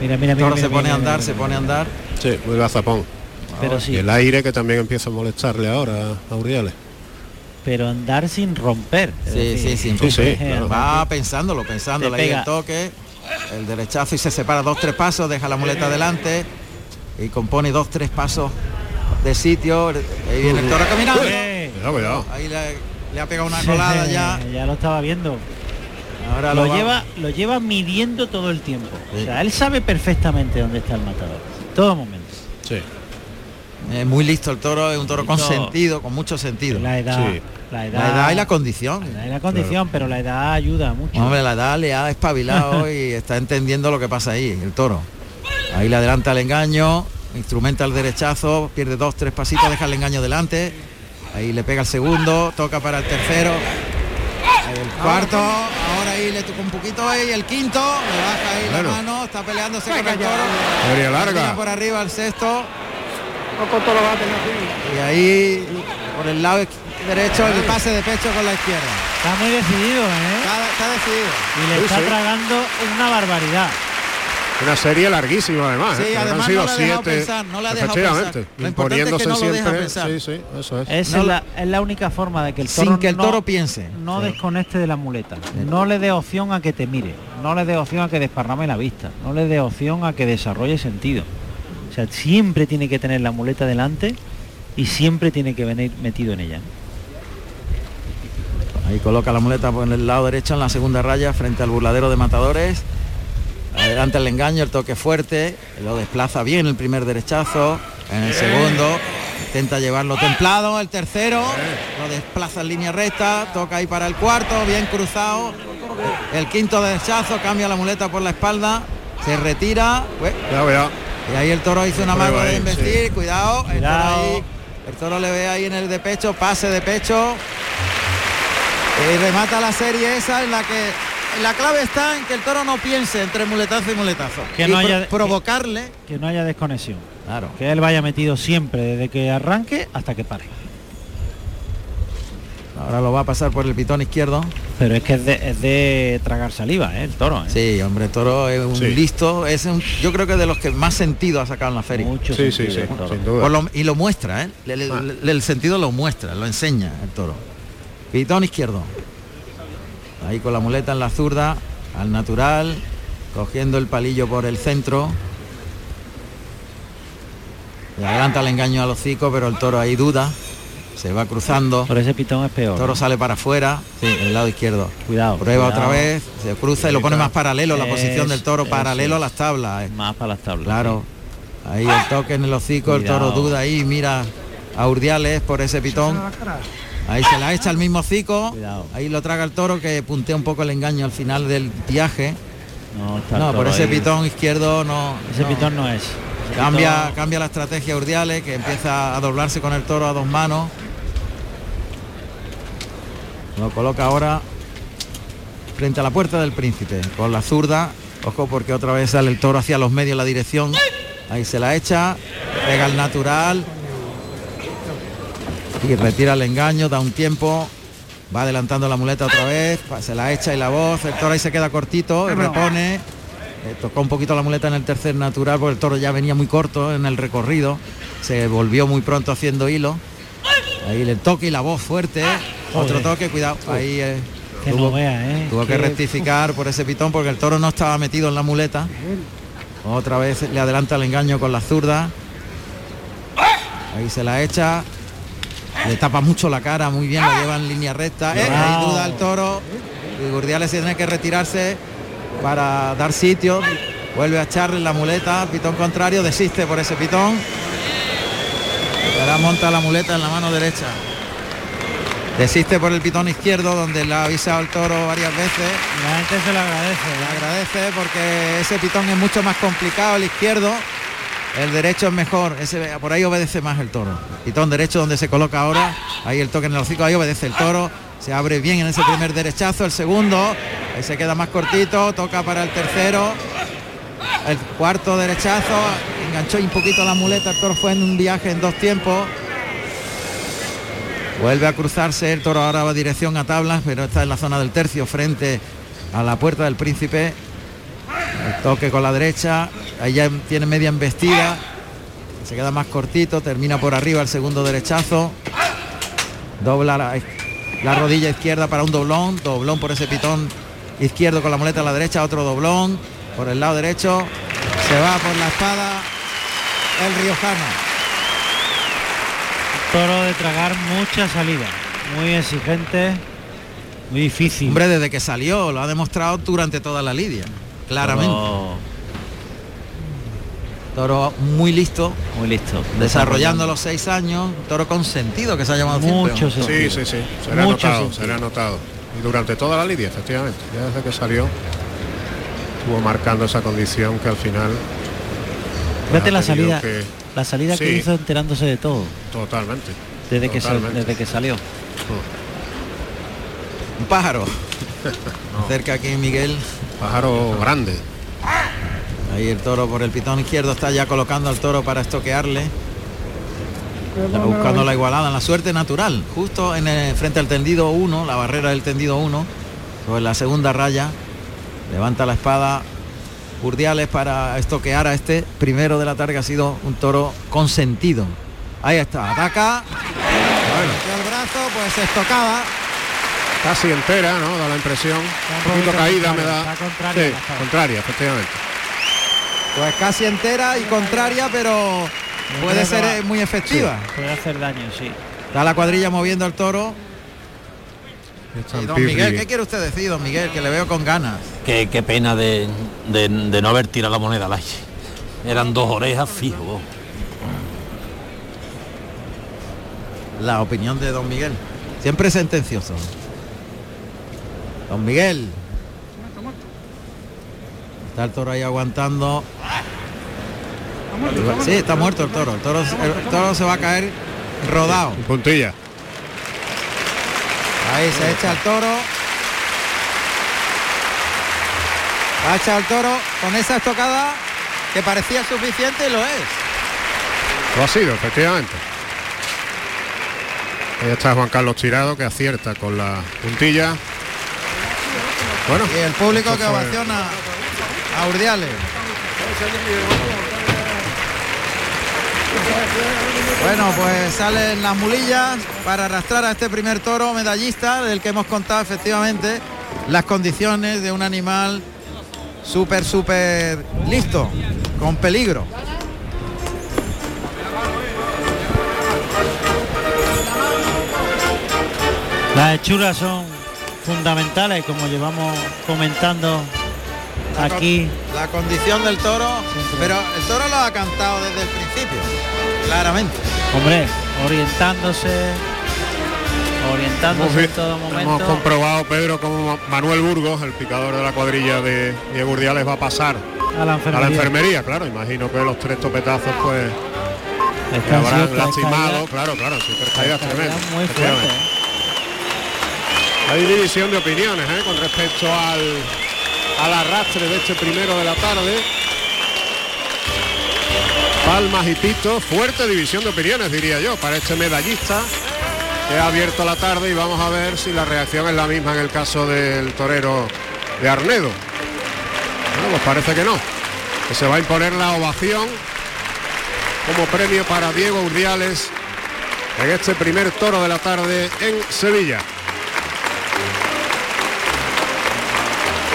Mira, mira, El mira. toro mira, se pone a andar, se pone a andar. Sí, muy gazapón. Pero sí, Y el aire que también empieza a molestarle ahora a Uriales. pero andar sin romper. Sí, sí, sin Sí, sí, claro. Va pensándolo, pensándolo. Ahí el toque, el derechazo y se separa dos, tres pasos, deja la muleta adelante y compone dos, tres pasos de sitio. Ahí viene el toro caminando. Cuidado, cuidado. Ahí le, le ha pegado una colada ya. ya lo estaba viendo. Ahora lo va- lleva lo lleva midiendo todo el tiempo Sí. o sea él sabe perfectamente dónde está el matador todo momento Sí. Es muy listo el toro, es un toro con sentido, con mucho sentido. La edad Sí. la edad edad y la condición. la edad y la condición pero la edad ayuda mucho Hombre, la edad le ha espabilado y está entendiendo lo que pasa ahí, el toro. Ahí le adelanta el engaño, instrumenta el derechazo, pierde dos, tres pasitos, deja el engaño delante. Ahí le pega el segundo, toca para el tercero. El cuarto, ahora ahí le toca un poquito ahí, el quinto, le baja ahí la mano, está peleándose con el toro. Larga. por arriba el sexto. Y ahí por el lado derecho el pase de pecho con la izquierda. está muy decidido ¿eh? Está, está decidido. y le Sí, está sí. tragando una barbaridad Una serie larguísima además. Sí, ¿eh? Además han sido no le ha dejado siete. pensar, no le ha dejado efectivamente, pensar. Lo es que imponiéndose no deja siempre. pensar. Sí, sí, eso es. Esa No es, la, es la única forma de que el Sin toro que el no- toro piense. no desconecte de la muleta no le dé opción a que te mire no le dé opción a que desparrame la vista no le dé opción a que desarrolle sentido o sea siempre tiene que tener la muleta delante y siempre tiene que venir metido en ella Ahí coloca la muleta por el lado derecho en la segunda raya frente al burladero de matadores. Adelante el engaño, el toque fuerte, lo desplaza bien el primer derechazo, en el segundo intenta llevarlo templado, el tercero lo desplaza en línea recta, toca ahí para el cuarto, bien cruzado, el quinto derechazo, cambia la muleta por la espalda, se retira, Ue, Ya, ya. y ahí el toro hizo una mago de investir, cuidado, el toro, Cuidado. ahí, el toro le ve ahí en el de pecho, pase de pecho. Y remata la serie esa en la que la clave está en que el toro no piense entre muletazo y muletazo. Que Y no pro- haya- provocarle. que no haya desconexión Claro. que él vaya metido siempre desde que arranque hasta que pare Ahora lo va a pasar por el pitón izquierdo. pero es que es de, es de tragar saliva ¿eh? el toro ¿eh? Sí, hombre, el toro es un Sí. listo, es un- yo creo que de los que más sentido ha sacado en la feria. mucho Sí, sí, sentido sí, sin duda. Lo- y lo muestra, ¿eh? Le- le- Ah. le- el sentido lo muestra, lo enseña el toro. Pitón izquierdo. Ahí con la muleta en la zurda, al natural, cogiendo el palillo por el centro. Le adelanta el engaño al hocico, pero el toro ahí duda. Se va cruzando. por ese pitón es peor El toro sale para afuera, sí, el lado izquierdo. cuidado Prueba cuidado. otra vez, se cruza y lo pone más paralelo, la posición del toro Es- paralelo a las tablas. eh. más para las tablas Claro. Ahí el toque en el hocico, el toro duda ahí, mira a Urdiales por ese pitón. Ahí se la echa el mismo. Cuidado. Ahí lo traga el toro que puntea un poco el engaño al final del viaje. no, está el No, por ese ahí. pitón izquierdo no. ese no. pitón no es Ese Cambia, pitón- cambia la estrategia Urdiales que empieza a doblarse con el toro a dos manos. Lo coloca ahora frente a la puerta del príncipe con la zurda. Ojo porque otra vez sale el toro hacia los medios la dirección. Ahí se la echa, pega el natural. Y retira el engaño, da un tiempo, va adelantando la muleta otra vez, se la echa y la voz, el toro ahí se queda cortito, y repone, eh, tocó un poquito la muleta en el tercer natural porque el toro ya venía muy corto en el recorrido, se volvió muy pronto haciendo hilo, ahí le toque y la voz fuerte, otro toque, cuidado, ahí eh, tuvo, vea, ¿eh? tuvo que Que- rectificar por ese pitón porque el toro no estaba metido en la muleta, otra vez le adelanta el engaño con la zurda, ahí se la echa, le tapa mucho la cara, muy bien, lo lleva en línea recta. Eh, ahí duda el toro. Y Gurdiales tiene que retirarse para dar sitio. Vuelve a echarle la muleta. Pitón contrario, desiste por ese pitón. Y ahora monta la muleta en la mano derecha. Desiste por el pitón izquierdo, donde le ha avisado el toro varias veces. La gente se lo agradece. Le ¿eh? agradece porque ese pitón es mucho más complicado el izquierdo. El derecho es mejor, ese, por ahí obedece más el toro. Pitón derecho donde se coloca ahora, ahí el toque en el hocico, ahí obedece el toro. Se abre bien en ese primer derechazo, el segundo, ahí se queda más cortito, toca para el tercero. El cuarto derechazo, enganchó un poquito la muleta, el toro fue en un viaje en dos tiempos. Vuelve a cruzarse, el toro ahora va dirección a tablas, pero está en la zona del tercio frente a la puerta del príncipe. El toque con la derecha, ahí ya tiene media embestida. Se queda más cortito, termina por arriba el segundo derechazo. Dobla la, la rodilla izquierda para un doblón, doblón por ese pitón izquierdo con la muleta a la derecha, otro doblón por el lado derecho. Se va por la espada el riojano. Toro de tragar mucha salida. Muy exigente. Muy difícil. Hombre, desde que salió, lo ha demostrado durante toda la lidia, claramente. Toro Toro muy listo, muy listo. desarrollando los seis años, toro consentido que se ha llamado siempre. Mucho Sí, sí, sí. Se le ha notado, sentido. se le ha notado. Y durante toda la lidia, efectivamente. Ya desde que salió, estuvo marcando esa condición que al final. Vete ha la salida. que- La salida que hizo enterándose de todo. Totalmente. Desde que, desde que salió. Un pájaro. Cerca aquí Miguel. Pájaro grande. Ahí el toro por el pitón izquierdo está ya colocando al toro para estoquearle. Está buscando la igualada en la suerte natural. Justo en el, frente al tendido 1, la barrera del tendido 1, sobre la segunda raya. Levanta la espada Urdiales para estoquear a este primero de la tarde ha sido un toro consentido. Ahí está, ataca. El brazo, pues estocada. Casi entera, ¿no? Da la impresión. Un poquito caída me contraria, da. está contraria Sí, contraria, efectivamente. Pues casi entera y contraria, pero puede ser eh, muy efectiva. Puede hacer daño, sí. Está la cuadrilla moviendo al toro. Y don. Miguel, ¿qué quiere usted decir, don Miguel? Que le veo con ganas. Qué, qué pena de, de- de no haber tirado la moneda al aire. Eran dos orejas fijo. La opinión de don Miguel. Siempre sentencioso. Don Miguel. Está el toro ahí aguantando. Sí, está muerto el toro. El toro, el toro se va a caer rodado. Puntilla. Ahí se echa el toro. Ha echado el toro con esa estocada que parecía suficiente y lo es. Lo ha sido, efectivamente. Ahí está Juan Carlos Tirado que acierta con la puntilla. Bueno, Y el público que ovaciona a Urdiales. Bueno, pues salen las mulillas para arrastrar a este primer toro medallista del que hemos contado efectivamente las condiciones de un animal súper, súper listo, con peligro. Las hechuras son fundamentales, como llevamos comentando aquí. La condición del toro, Siempre. pero el toro lo ha cantado desde el principio, claramente. Hombre, orientándose, Hemos, orientándose en todo hemos momento. comprobado, Pedro, como Ma- Manuel Burgos, el picador de la cuadrilla de Diego Urdiales, va a pasar A la a enfermería. la enfermería. Claro, imagino que los tres topetazos pues habrán lastimado. Claro, claro, caídas tremendas. muy fuerte. Hay división de opiniones ¿eh? con respecto al, al arrastre de este primero de la tarde. Palmas y pitos, fuerte división de opiniones diría yo para este medallista que ha abierto la tarde y vamos a ver si la reacción es la misma en el caso del torero de Arnedo. Bueno, pues parece que no. Que se va a imponer la ovación como premio para Diego Urdiales en este primer toro de la tarde en Sevilla.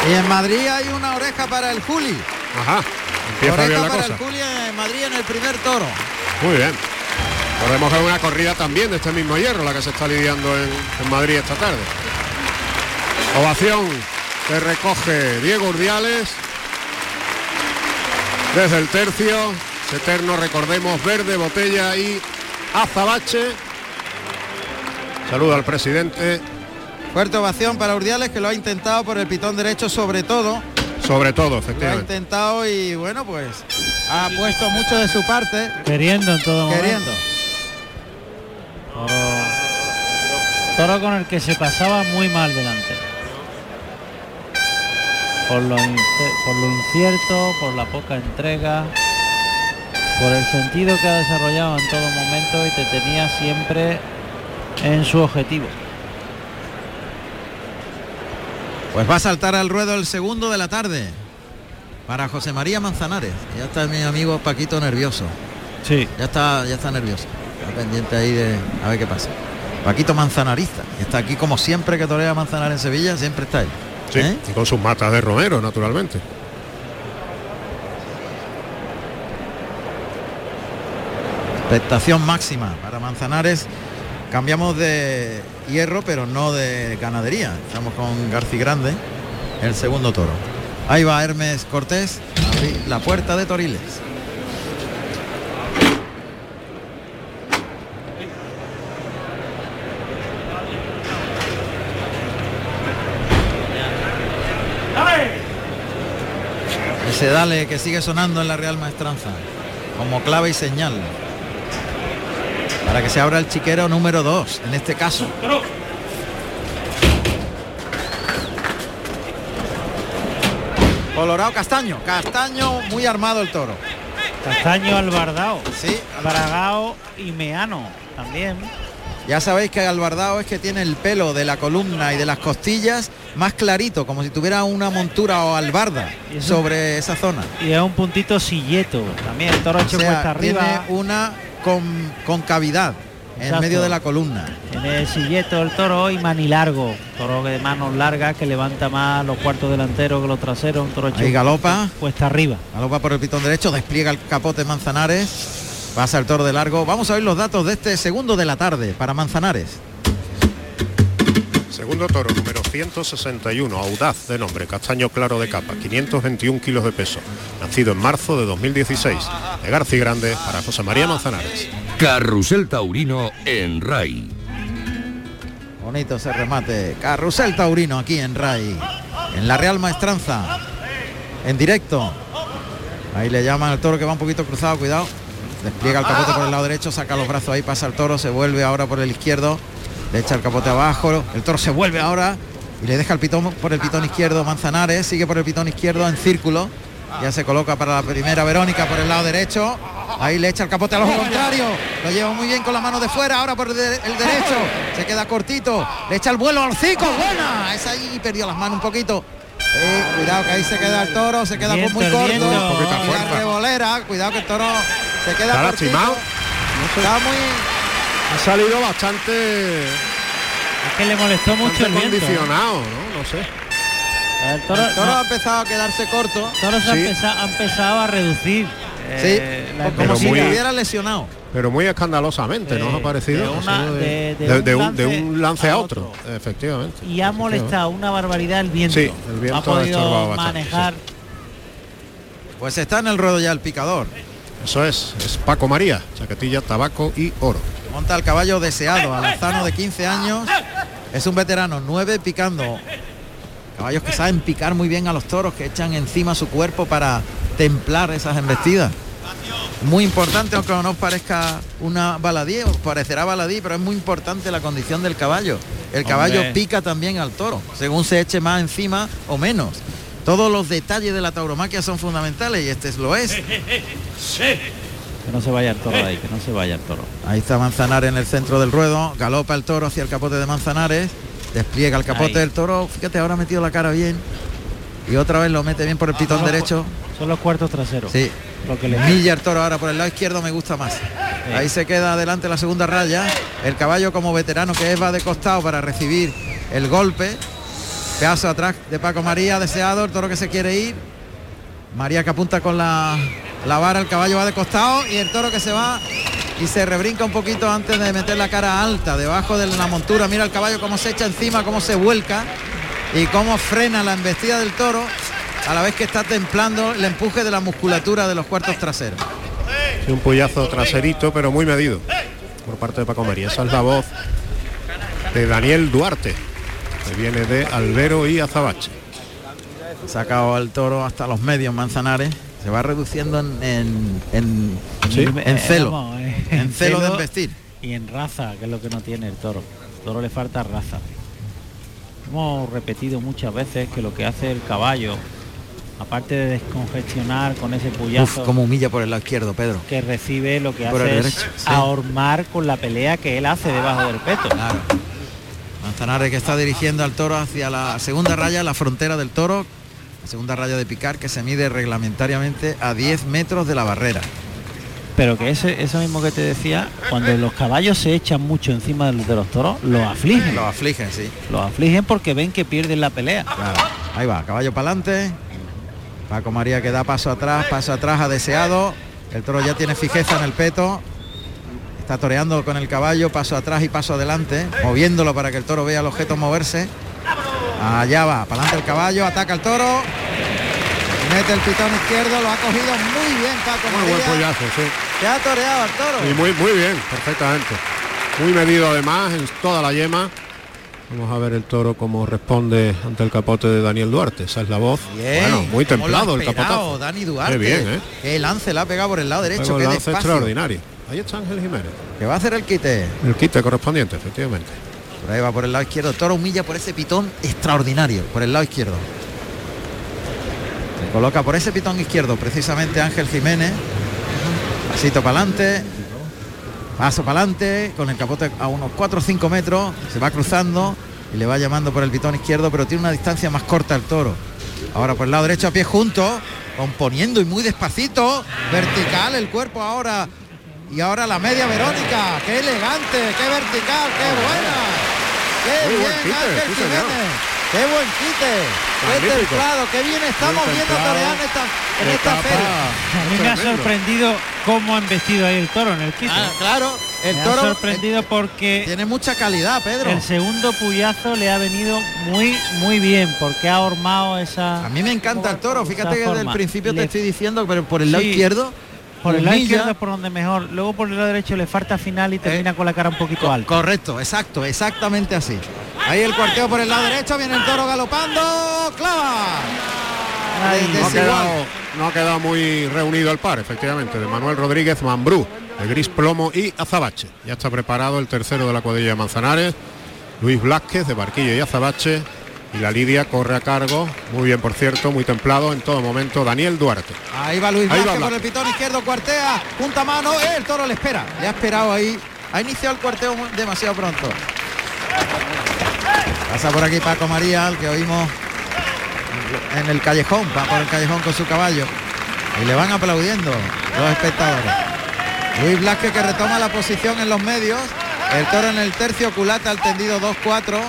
Y en Madrid hay una oreja para el Juli. Ajá. Empieza oreja para cosa. el Juli en Madrid en el primer toro. Muy bien. Podemos ver una corrida también de este mismo hierro, la que se está lidiando en, en Madrid esta tarde. Ovación que recoge Diego Urdiales. Desde el tercio, eterno, recordemos, verde, botella y azabache. Saludo al presidente. Fuerte ovación para Urdiales que lo ha intentado por el pitón derecho sobre todo. Sobre todo, Lo ha efectivamente. intentado y bueno pues ha puesto mucho de su parte. Queriendo en todo Queriendo. momento. Toro, toro con el que se pasaba muy mal delante. Por lo, por lo incierto, por la poca entrega, por el sentido que ha desarrollado en todo momento y te tenía siempre en su objetivo. Pues va a saltar al ruedo el segundo de la tarde para José María Manzanares. Ya está mi amigo Paquito nervioso. Sí. Ya está, ya está nervioso. Está pendiente ahí de a ver qué pasa. Paquito Manzanarista, está aquí como siempre que torea Manzanares en Sevilla, siempre está ahí. Sí, ¿Eh? y con sus matas de Romero, naturalmente. Expectación máxima para Manzanares. Cambiamos de hierro, pero no de ganadería. Estamos con Garci Grande, el segundo toro. Ahí va Hermes Cortés, la puerta de Toriles. Ese dale que sigue sonando en la Real Maestranza, como clave y señal. Para que se abra el chiquero número 2, en este caso. Colorado Castaño, Castaño muy armado el toro. Castaño Albardao, Sí, Bragao y Meano también. ya sabéis que Albardao es que tiene el pelo de la columna y de las costillas más clarito, como si tuviera una montura o albarda sobre esa zona. Y es un puntito silleto. También el toro O hecho sea, cuesta arriba. tiene una con, concavidad en Exacto. medio de la columna. Tiene el silleto el toro y manilargo. Toro de manos largas que levanta más los cuartos delanteros que los traseros. Un toro Ahí galopa. cuesta arriba. Galopa por el pitón derecho, despliega el capote Manzanares, pasa el toro de largo. Vamos a ver los datos de este segundo de la tarde para Manzanares. Segundo toro, número 161, audaz de nombre, castaño claro de capa, 521 kilos de peso. Nacido en marzo de 2016. De García Grande para José María Manzanares. Carrusel Taurino en RAI. Bonito ese remate. Carrusel Taurino aquí en RAI. En la Real Maestranza. En directo. Ahí le llaman al toro que va un poquito cruzado, cuidado. Despliega el capote por el lado derecho, saca los brazos ahí, pasa el toro, se vuelve ahora por el izquierdo, le echa el capote abajo, el toro se vuelve ahora y le deja el pitón por el pitón izquierdo Manzanares, sigue por el pitón izquierdo en círculo, ya se coloca para la primera Verónica por el lado derecho, ahí le echa el capote al ojo contrario, lo lleva muy bien con la mano de fuera, ahora por el, de- el derecho, se queda cortito, le echa el vuelo al cico, buena, es ahí, perdió las manos un poquito. Eh, cuidado que ahí se queda el toro, se queda Viento, muy corto, la revolera, cuidado que el toro se queda Está cortito. lastimado. Está muy Ha salido bastante, Es que le molestó mucho el viento. ¿eh? condicionado, ¿no? No sé. El toro, el toro no, ha empezado a quedarse corto. el toro se ha, empezado, ha empezado a reducir. eh, sí, la como pero si muy- estuviera lesionado. Pero muy escandalosamente, ¿no os ha parecido? de una- Ha sido de- de de- un lance de un lance a otro, otro. efectivamente. y ha molestado una barbaridad el viento. Sí, el viento ha ha podido bastante, manejar. Pues está en el ruedo ya el picador. Eso es, es Paco María, chaquetilla, tabaco y oro. Monta el caballo deseado, Alazano de 15 años. Es un veterano, 9 picando. Caballos que saben picar muy bien a los toros, que echan encima su cuerpo para templar esas embestidas. Muy importante, aunque no os parezca una baladí, os parecerá baladí, pero es muy importante la condición del caballo. El caballo Hombre. pica también al toro, según se eche más encima o menos. Todos los detalles de la tauromaquia son fundamentales y este lo es. Que no se vaya el toro de ahí, que no se vaya el toro. Ahí está Manzanares en el centro del ruedo, galopa el toro hacia el capote de Manzanares, despliega el capote Ahí. del toro, fíjate, ahora ha metido la cara bien y otra vez lo mete bien por el pitón los derecho. Son los cuartos traseros. Sí, Lo que le Milla el toro ahora por el lado izquierdo me gusta más. Ahí se queda adelante la segunda raya. El caballo como veterano que es va de costado para recibir el golpe. Pedazo atrás de Paco María, deseado, el toro que se quiere ir. María que apunta con la, la vara, el caballo va de costado y el toro que se va y se rebrinca un poquito antes de meter la cara alta debajo de la montura. Mira el caballo cómo se echa encima, cómo se vuelca y cómo frena la embestida del toro a la vez que está templando el empuje de la musculatura de los cuartos traseros. Un puyazo traserito, pero muy medido por parte de Paco María. Esa es la voz de Daniel Duarte, que viene de Albero y Azabache. Ha sacado al toro hasta los medios Manzanares. Se va reduciendo en, en, en- Sí. en celo. Eh, vamos, eh, en celo de embestir. Y en raza, que es lo que no tiene el toro. El toro le falta raza. Hemos repetido muchas veces que lo que hace el caballo, aparte de descongestionar con ese Uf, puyazo como humilla por el lado izquierdo, Pedro. que recibe, lo que Por hace el es derecho, sí. ahormar con la pelea que él hace debajo del peto. Claro. Manzanares que está dirigiendo al toro hacia la segunda raya, la frontera del toro. La segunda raya de picar que se mide reglamentariamente a 10 metros de la barrera. Pero que ese, eso mismo que te decía, cuando los caballos se echan mucho encima de, los toros, los afligen. Lo afligen, sí. Los afligen porque ven que pierden la pelea. Claro. Ahí va, caballo para adelante. Paco María que da paso atrás, paso atrás ha deseado. El toro ya tiene fijeza en el peto. Está toreando con el caballo, paso atrás y paso adelante, moviéndolo para que el toro vea el objeto moverse. Allá va, para adelante el caballo, ataca el toro. Mete el pitón izquierdo, lo ha cogido muy bien Paco Muy buen pollazo, sí. Que ha toreado al toro. Y muy, muy bien, perfectamente. Muy medido además en toda la yema. Vamos a ver el toro cómo responde ante el capote de Daniel Duarte. Esa es la voz. Bien, bueno, muy templado el capotazo. Dani Duarte. Qué bien, ¿eh? Qué lance le ha pegado por el lado derecho, qué lance extraordinario. Ahí está Ángel Jiménez. Que va a hacer el quite. El quite correspondiente, efectivamente. Por ahí va por el lado izquierdo. Toro humilla por ese pitón extraordinario, por el lado izquierdo. Se coloca por ese pitón izquierdo precisamente Ángel Jiménez. Pasito para adelante. Paso para adelante, con el capote a unos 4 o 5 metros. Se va cruzando y le va llamando por el pitón izquierdo, pero tiene una distancia más corta el toro. Ahora por el lado derecho a pie junto, componiendo y muy despacito. Vertical el cuerpo ahora. Y ahora la media Verónica. Qué elegante, qué vertical, qué buena. Qué Muy bien, buen quite, Ángel sí, señor. Jiménez. Qué buen quite. Qué templado, qué bien estamos Muy viendo templado. torear en esta, en esta feria. A mí me ha sorprendido cómo han vestido ahí el toro en el quite. Ah, claro, el me ha toro sorprendido eh, porque tiene mucha calidad, Pedro. el segundo puyazo le ha venido muy muy bien porque ha hormado esa A mí me encanta el toro, fíjate que desde el principio te estoy diciendo, pero por el lado Sí. izquierdo, por el lado izquierdo es por donde mejor, luego por el lado derecho le falta final y termina con la cara un poquito alta. Correcto, exacto, exactamente así. Ahí el cuarteo por el lado derecho, viene el toro galopando, clava. No ha, quedado, no ha quedado muy reunido el par, efectivamente, de Manuel Rodríguez Mambrú, de Gris Plomo y Azabache. Ya está preparado el tercero de la cuadrilla de Manzanares, Luis Blázquez de Barquillo y Azabache. Y la Lidia corre a cargo, muy bien por cierto, muy templado en todo momento, Daniel Duarte. Ahí va Luis Ahí va Blasquez. el pitón izquierdo, cuartea, punta mano, el toro le espera, le ha esperado ahí, ha iniciado el cuarteo demasiado pronto. Pasa por aquí Paco María, al que oímos en el callejón, va por el callejón con su caballo. Y le van aplaudiendo los espectadores. Luis Blasque que retoma la posición en los medios. El toro en el tercio, culata al tendido 2-4.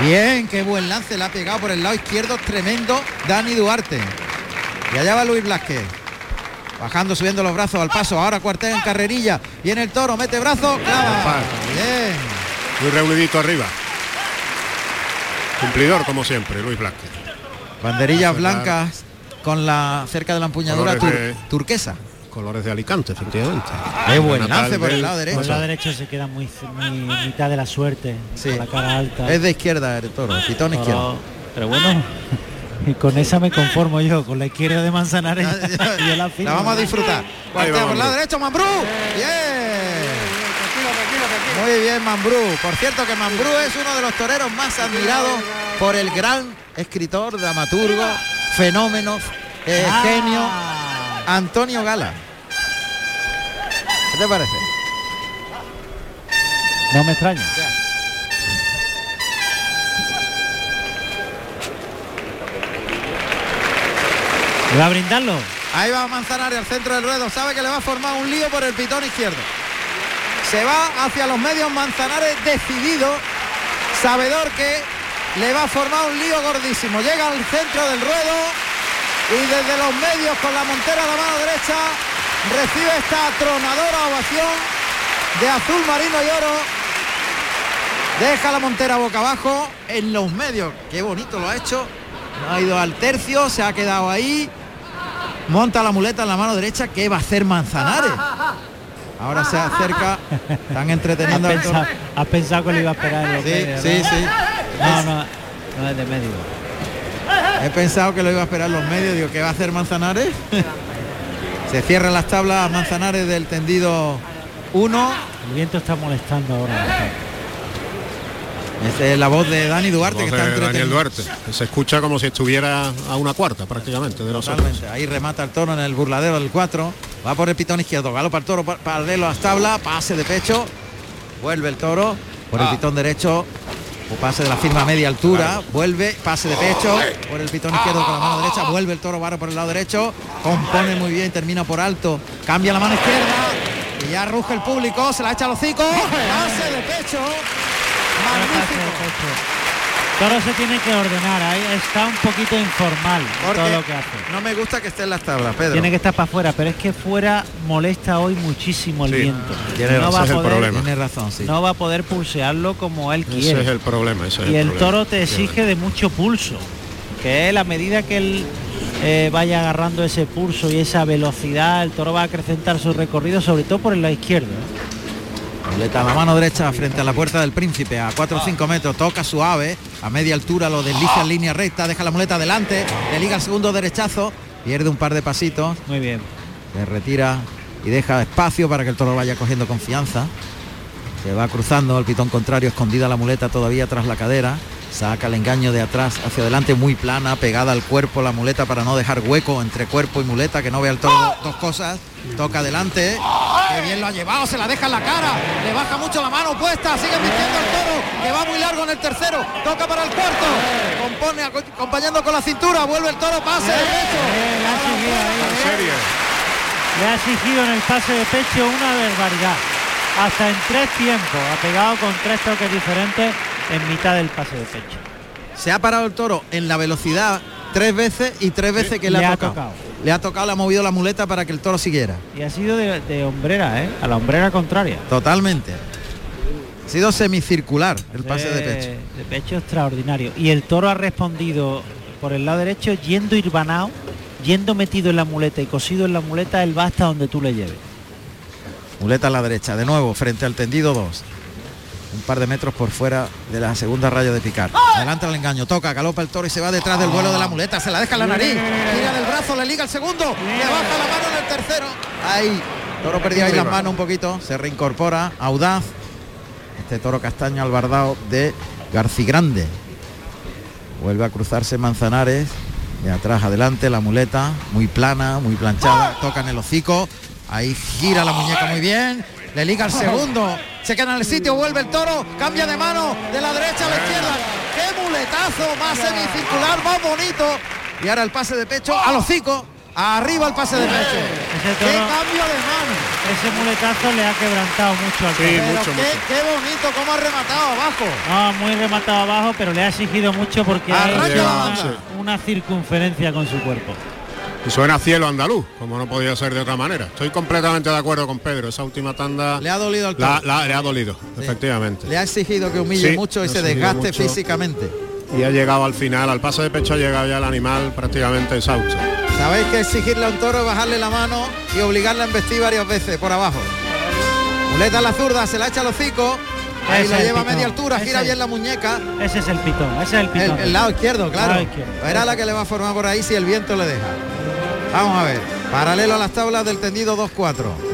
Bien, qué buen lance, le ha pegado por el lado izquierdo, tremendo Dani Duarte. Y allá va Luis Blasque. Bajando, subiendo los brazos al paso. Ahora cuartea en carrerilla. Viene el toro, mete brazo, clava. Bien. Muy reunidito arriba. Cumplidor como siempre, Luis Blázquez. Banderillas blancas con la cerca de la empuñadura tur- turquesa. Colores de Alicante, efectivamente. Qué buen Natal lance por el lado Por derecho. el lado derecho se queda muy, muy mitad de la suerte, Sí. con la cara alta. Es de izquierda el toro, el pitón izquierdo. Pero bueno, y con esa me conformo yo, con la izquierda de Manzanares. yo la, vamos a disfrutar. Cuartea va por el lado derecho, Mambrú. Bien. Muy bien, Mambrú. Por cierto que Mambrú es uno de los toreros más admirados por el gran escritor, dramaturgo, fenómeno, eh, Ah, genio, Antonio Gala. ¿Qué te parece? No me extraña. ¿Va a brindarlo? Ahí va Manzanares al centro del ruedo. Sabe que le va a formar un lío por el pitón izquierdo. Se va hacia los medios Manzanares decidido. Sabedor que le va a formar un lío gordísimo. Llega al centro del ruedo y desde los medios con la montera a la mano derecha recibe esta atronadora ovación de azul marino y oro. Deja la montera boca abajo en los medios. Qué bonito lo ha hecho. No ha ido al tercio, se ha quedado ahí. Monta la muleta en la mano derecha. ¿Qué va a hacer Manzanares? Ahora se acerca. Están ¿Has entreteniendo al pensado, has pensado que lo iba a esperar en Sí, medios, sí, ¿no? sí. No, no, no es de medio. He pensado que lo iba a esperar los medios. Digo, ¿qué va a hacer Manzanares? se cierran las tablas Manzanares del tendido 1. El viento está molestando ahora. Esa es la voz de Dani Duarte que está de Daniel. Duarte. Se escucha como si estuviera a una cuarta prácticamente de nosotros. Ahí remata el toro en el burladero del 4. Va por el pitón izquierdo. Galopa el toro pa- paralelo a las tablas. Pase de pecho. Vuelve el toro por el Ah. pitón derecho. O pase de la firma a media altura. Vuelve. Pase de pecho. Por el pitón izquierdo con la mano derecha. Vuelve el toro barra por el lado derecho. Compone muy bien. Termina por alto. Cambia la mano izquierda. Y ya ruge el público. Se la echa a los hocico. Pase de pecho. Magnífico. Toro se tiene que ordenar, ahí está un poquito informal Porque todo lo que hace. no me gusta que esté en las tablas, Pedro. Tiene que estar para afuera, pero es que fuera molesta hoy muchísimo el Sí, viento. tiene no va a ese el poder, problema. Tiene razón, sí. no va a poder pulsearlo como él Ese quiere. es el problema. ese es y el toro te exige de mucho pulso, que es la medida que él eh, vaya agarrando ese pulso y esa velocidad, el toro va a acrecentar su recorrido, sobre todo por el lado izquierdo. ¿eh? Muleta a la mano derecha frente a la puerta del príncipe a 4 o 5 metros, toca suave, a media altura lo desliza en línea recta, deja la muleta adelante, le liga el segundo derechazo, pierde un par de pasitos, Muy bien. le retira y deja espacio para que el toro vaya cogiendo confianza. Se va cruzando el pitón contrario, escondida la muleta todavía tras la cadera. Saca el engaño de atrás hacia adelante, muy plana, pegada al cuerpo la muleta para no dejar hueco entre cuerpo y muleta, que no vea el toro do- dos cosas. Toca adelante. Qué bien lo ha llevado, se la deja en la cara. Le baja mucho la mano puesta, sigue vistiendo al toro, que va muy largo en el tercero. Toca para el cuarto. Compone aco- acompañando con la cintura, vuelve el toro, pase de pecho. Eh, le, ha exigido ahí, le ha exigido en el pase de pecho una barbaridad. Hasta en tres tiempos, ha pegado con tres toques diferentes en mitad del pase de pecho. Se ha parado el toro en la velocidad tres veces y tres veces que le, Le ha, ha tocado. Le ha tocado, le ha movido la muleta para que el toro siguiera. Y ha sido de, de hombrera, ¿eh? A la hombrera contraria. Totalmente. Ha sido semicircular el pase de pecho. De pecho extraordinario. Y el toro ha respondido por el lado derecho, yendo irbanao, yendo metido en la muleta y cosido en la muleta, él va hasta donde tú le lleves. Muleta a la derecha, de nuevo, frente al tendido 2. Un par de metros por fuera de la segunda raya de picar. Adelanta el engaño, toca, galopa el toro y se va detrás del vuelo de la muleta. Se la deja en la nariz. Tira del brazo, le liga el segundo. Le baja la mano en el tercero. Ahí. Toro perdió ahí las manos un poquito. Se reincorpora. Audaz. Este toro castaño albardao de Garcigrande. Vuelve a cruzarse Manzanares. De atrás adelante la muleta. Muy plana, muy planchada. Toca en el hocico. Ahí gira la muñeca muy bien. Le liga el segundo. Se queda en el sitio, vuelve el toro, cambia de mano de la derecha a la izquierda. ¡Qué muletazo! Más semicircular, más bonito. Y ahora el pase de pecho al hocico. Arriba el pase de pecho. Ese ¡Qué cambio de mano! ese muletazo le ha quebrantado mucho al toro. Pero qué, qué bonito cómo ha rematado abajo. No, muy rematado abajo, pero le ha exigido mucho porque ha hecho una circunferencia con su cuerpo. Y suena a cielo andaluz, como no podía ser de otra manera. Estoy completamente de acuerdo con Pedro. Esa última tanda Le ha dolido al la- toro. la- le ha dolido, efectivamente. Le ha exigido que humille Sí, mucho y se desgaste mucho. físicamente. Y ha llegado al final, al paso de pecho ha llegado ya el animal prácticamente exhausto. Sabéis que exigirle a un toro bajarle la mano y obligarle a embestir varias veces por abajo. Muleta a la zurda, se la echa al hocico. Ahí Ese lleva a media altura, gira bien la muñeca. Ese es el pitón, ese es el pitón. el lado izquierdo, claro. Lado izquierdo. Verá la que le va a formar por ahí si el viento le deja. Vamos a ver. Paralelo a las tablas del tendido 2-4.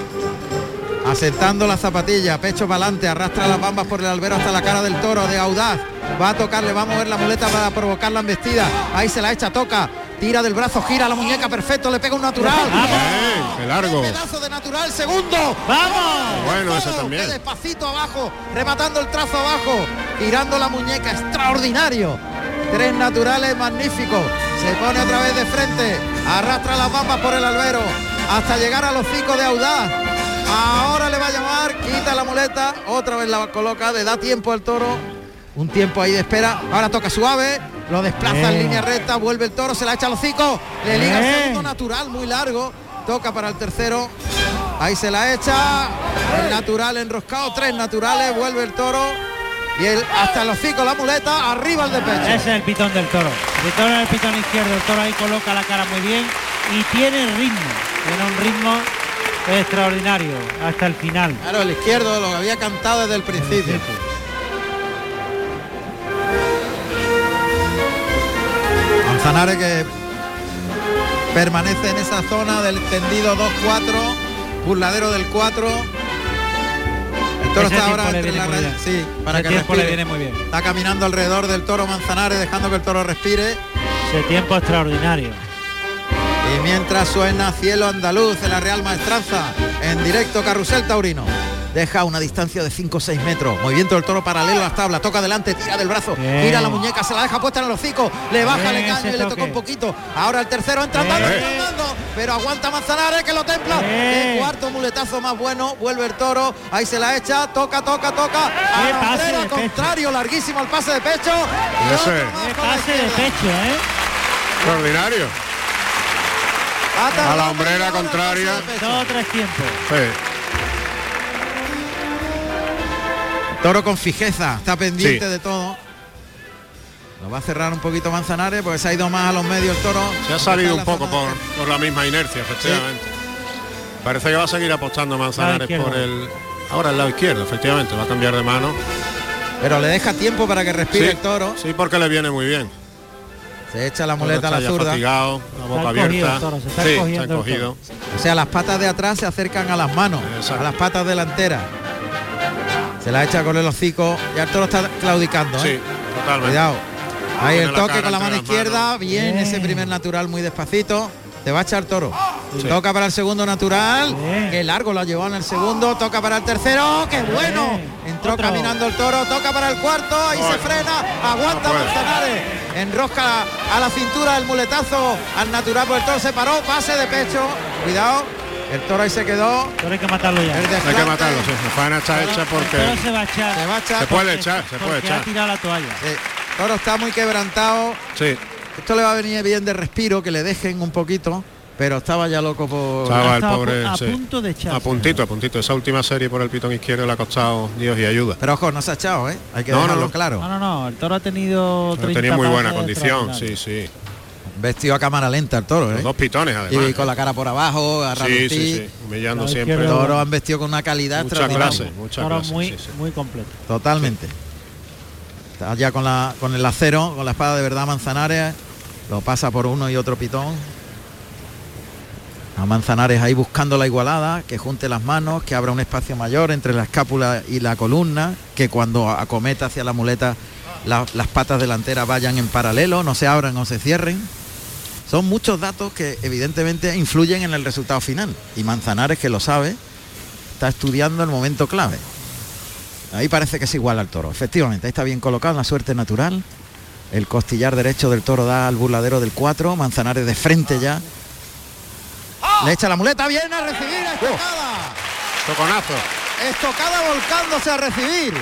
Asentando la zapatilla, pecho para adelante, arrastra las bambas por el albero hasta la cara del toro de audaz. Va a tocarle, va a mover la muleta para provocar la embestida. Ahí se la echa, toca. Tira del brazo, gira la muñeca perfecto, le pega un natural. Bien, qué largo. Pedazo de natural, segundo. ¡Vamos! Bueno, Todo, también. qué despacito abajo, rematando el trazo abajo, girando la muñeca, extraordinario. Tres naturales magníficos. Se pone otra vez de frente, arrastra las bambas por el albero hasta llegar a los cinco de Audaz. Ahora le va a llamar, quita la muleta, otra vez la coloca, le da tiempo al toro. Un tiempo ahí de espera. Ahora toca suave, lo desplaza en línea recta, vuelve el toro, se la echa a los cinco, le liga el segundo natural muy largo, toca para el tercero. Ahí se la echa, el natural enroscado, tres naturales, vuelve el toro y el hasta el hocico la muleta, arriba el de pecho. Ese es el pitón del toro. El toro en el pitón izquierdo, el toro ahí coloca la cara muy bien y tiene ritmo. Tiene un ritmo extraordinario hasta el final. Claro, el izquierdo lo había cantado desde el principio. Manzanares que permanece en esa zona del tendido 2-4, burladero del 4. El toro Ese está ahora entre la red-. Sí, para Ese que tiempo le viene muy bien. Está caminando alrededor del toro Manzanares, dejando que el toro respire. Ese tiempo extraordinario. Y mientras suena Cielo Andaluz en la Real Maestranza, en directo Carrusel Taurino. Deja una distancia de 5 o 6 metros. Movimiento del toro paralelo a las tablas. Toca adelante, tira del brazo. Bien. Gira la muñeca, se la deja puesta en el hocico. Le baja Bien caño ese y le toca un poquito. Ahora el tercero entra andando, Bien. entra andando, Pero aguanta Manzanares que lo templa. Bien. El cuarto muletazo más bueno. Vuelve el toro. Ahí se la echa. Toca, toca, toca. A la pase pecho. contrario, larguísimo el pase de pecho. Y pase de pecho, ¿eh? Extraordinario. A la hombrera contraria. tres tiempos. Sí. Toro con fijeza, está pendiente Sí. de todo. Lo va a cerrar un poquito Manzanares porque se ha ido más a los medios el toro. Se ha salido un poco por, por la misma inercia, efectivamente. Parece que va a seguir apostando Manzanares por el. Ahora el lado izquierdo, efectivamente, va a cambiar de mano. Pero le deja tiempo para que respire Sí, el toro. Sí, porque le viene muy bien. Se echa la muleta a la ya zurda. fatigado, la boca abierta. toro, se está sí, está encogido. O sea, las patas de atrás se acercan a las manos, Exacto. a las patas delanteras. Se la echa con el hocico. Ya el toro está claudicando. ¿eh? Sí, totalmente. Cuidado. Ahí el la toque cara con la mano izquierda. Bien, Bien. ese primer natural muy despacito. Te va a echar toro. Sí. Toca para el segundo natural. Bien. Qué largo lo ha llevado en el segundo. Toca para el tercero. ¡Qué bueno! Entró Otro. caminando el toro. Toca para el cuarto. Ahí se frena. Aguanta No. Manzanares. Enrosca a la cintura el muletazo al natural. Por el toro se paró. Pase de pecho. Cuidado. El toro ahí se quedó. Pero hay que matarlo ya. El Hay que matarlo, sí. La faena está hecha El porque. toro se va a echar. Se va a echar. Se puede porque- echar, se puede echar. ha tirado la toalla. Sí. El toro está muy quebrantado. Sí, Esto le va a venir bien de respiro, que le dejen un poquito, pero estaba ya loco por... estaba el pobre. a sí. punto de echarse. A puntito, a puntito. Esa última serie por el pitón izquierdo le ha costado Dios y ayuda. Pero ojo, no se ha echado, ¿eh? Hay que No, no, dejarlo no. claro. No, no, no. El toro ha tenido. Pero 30 tenía muy buena condición, sí, sí. Vestido a cámara lenta el toro, Los ¿eh? dos pitones además. Y con ¿eh? la cara por abajo, a Sí, sí, sí. Humillando La siempre. Toro han vestido con una calidad Mucha extraordinaria. clase, mucha Toro clase. muy, sí, sí. muy completo. Totalmente. Está ya con, la, con el acero, con la espada de verdad Manzanares. Lo pasa por uno y otro pitón. A Manzanares ahí buscando la igualada, que junte las manos, que abra un espacio mayor entre la escápula y la columna, que cuando acometa hacia la muleta la- las patas delanteras vayan en paralelo, no se abran o se cierren. Son muchos datos que evidentemente influyen en el resultado final. Y Manzanares, que lo sabe, está estudiando el momento clave. Ahí parece que es igual al toro. Efectivamente, ahí está bien colocado, en la suerte natural. El costillar derecho del toro da al burladero del 4. Manzanares de frente ya. Le echa la muleta, viene a recibir a estocada. Toconazo. Estocada volcándose a recibir.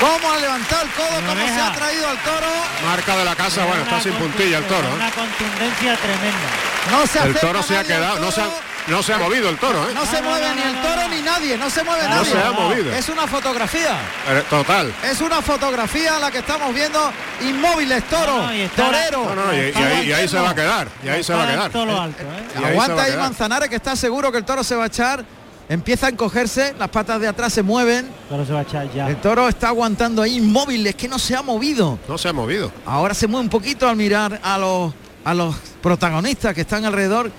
¿Cómo ha levantado el codo? ¿Cómo se ha traído al toro? Marca de la casa, bueno, está sin puntilla el toro. ¿eh? Una contundencia tremenda. No se El toro se ha nadie quedado, no se ha, toro. no se ha movido el toro, ¿eh? No se no, mueve ni el toro ni nadie, no se mueve No No nadie. se ha movido. Es una fotografía. Eh, Total. Es una fotografía la que estamos viendo. Inmóviles, toro, No, no, y torero. No, no, y, y ahí, y ahí se va a quedar. Y ahí se va a quedar. Todo lo alto, ¿eh? Y ahí se Aguanta ahí. Manzanares que está seguro que el toro se va a echar. Empieza a encogerse, las patas de atrás se mueven. Toro se va a echar ya. El toro está aguantando ahí inmóvil, es que no se ha movido. No se ha movido. Ahora se mueve un poquito al mirar a los, a los protagonistas que están alrededor.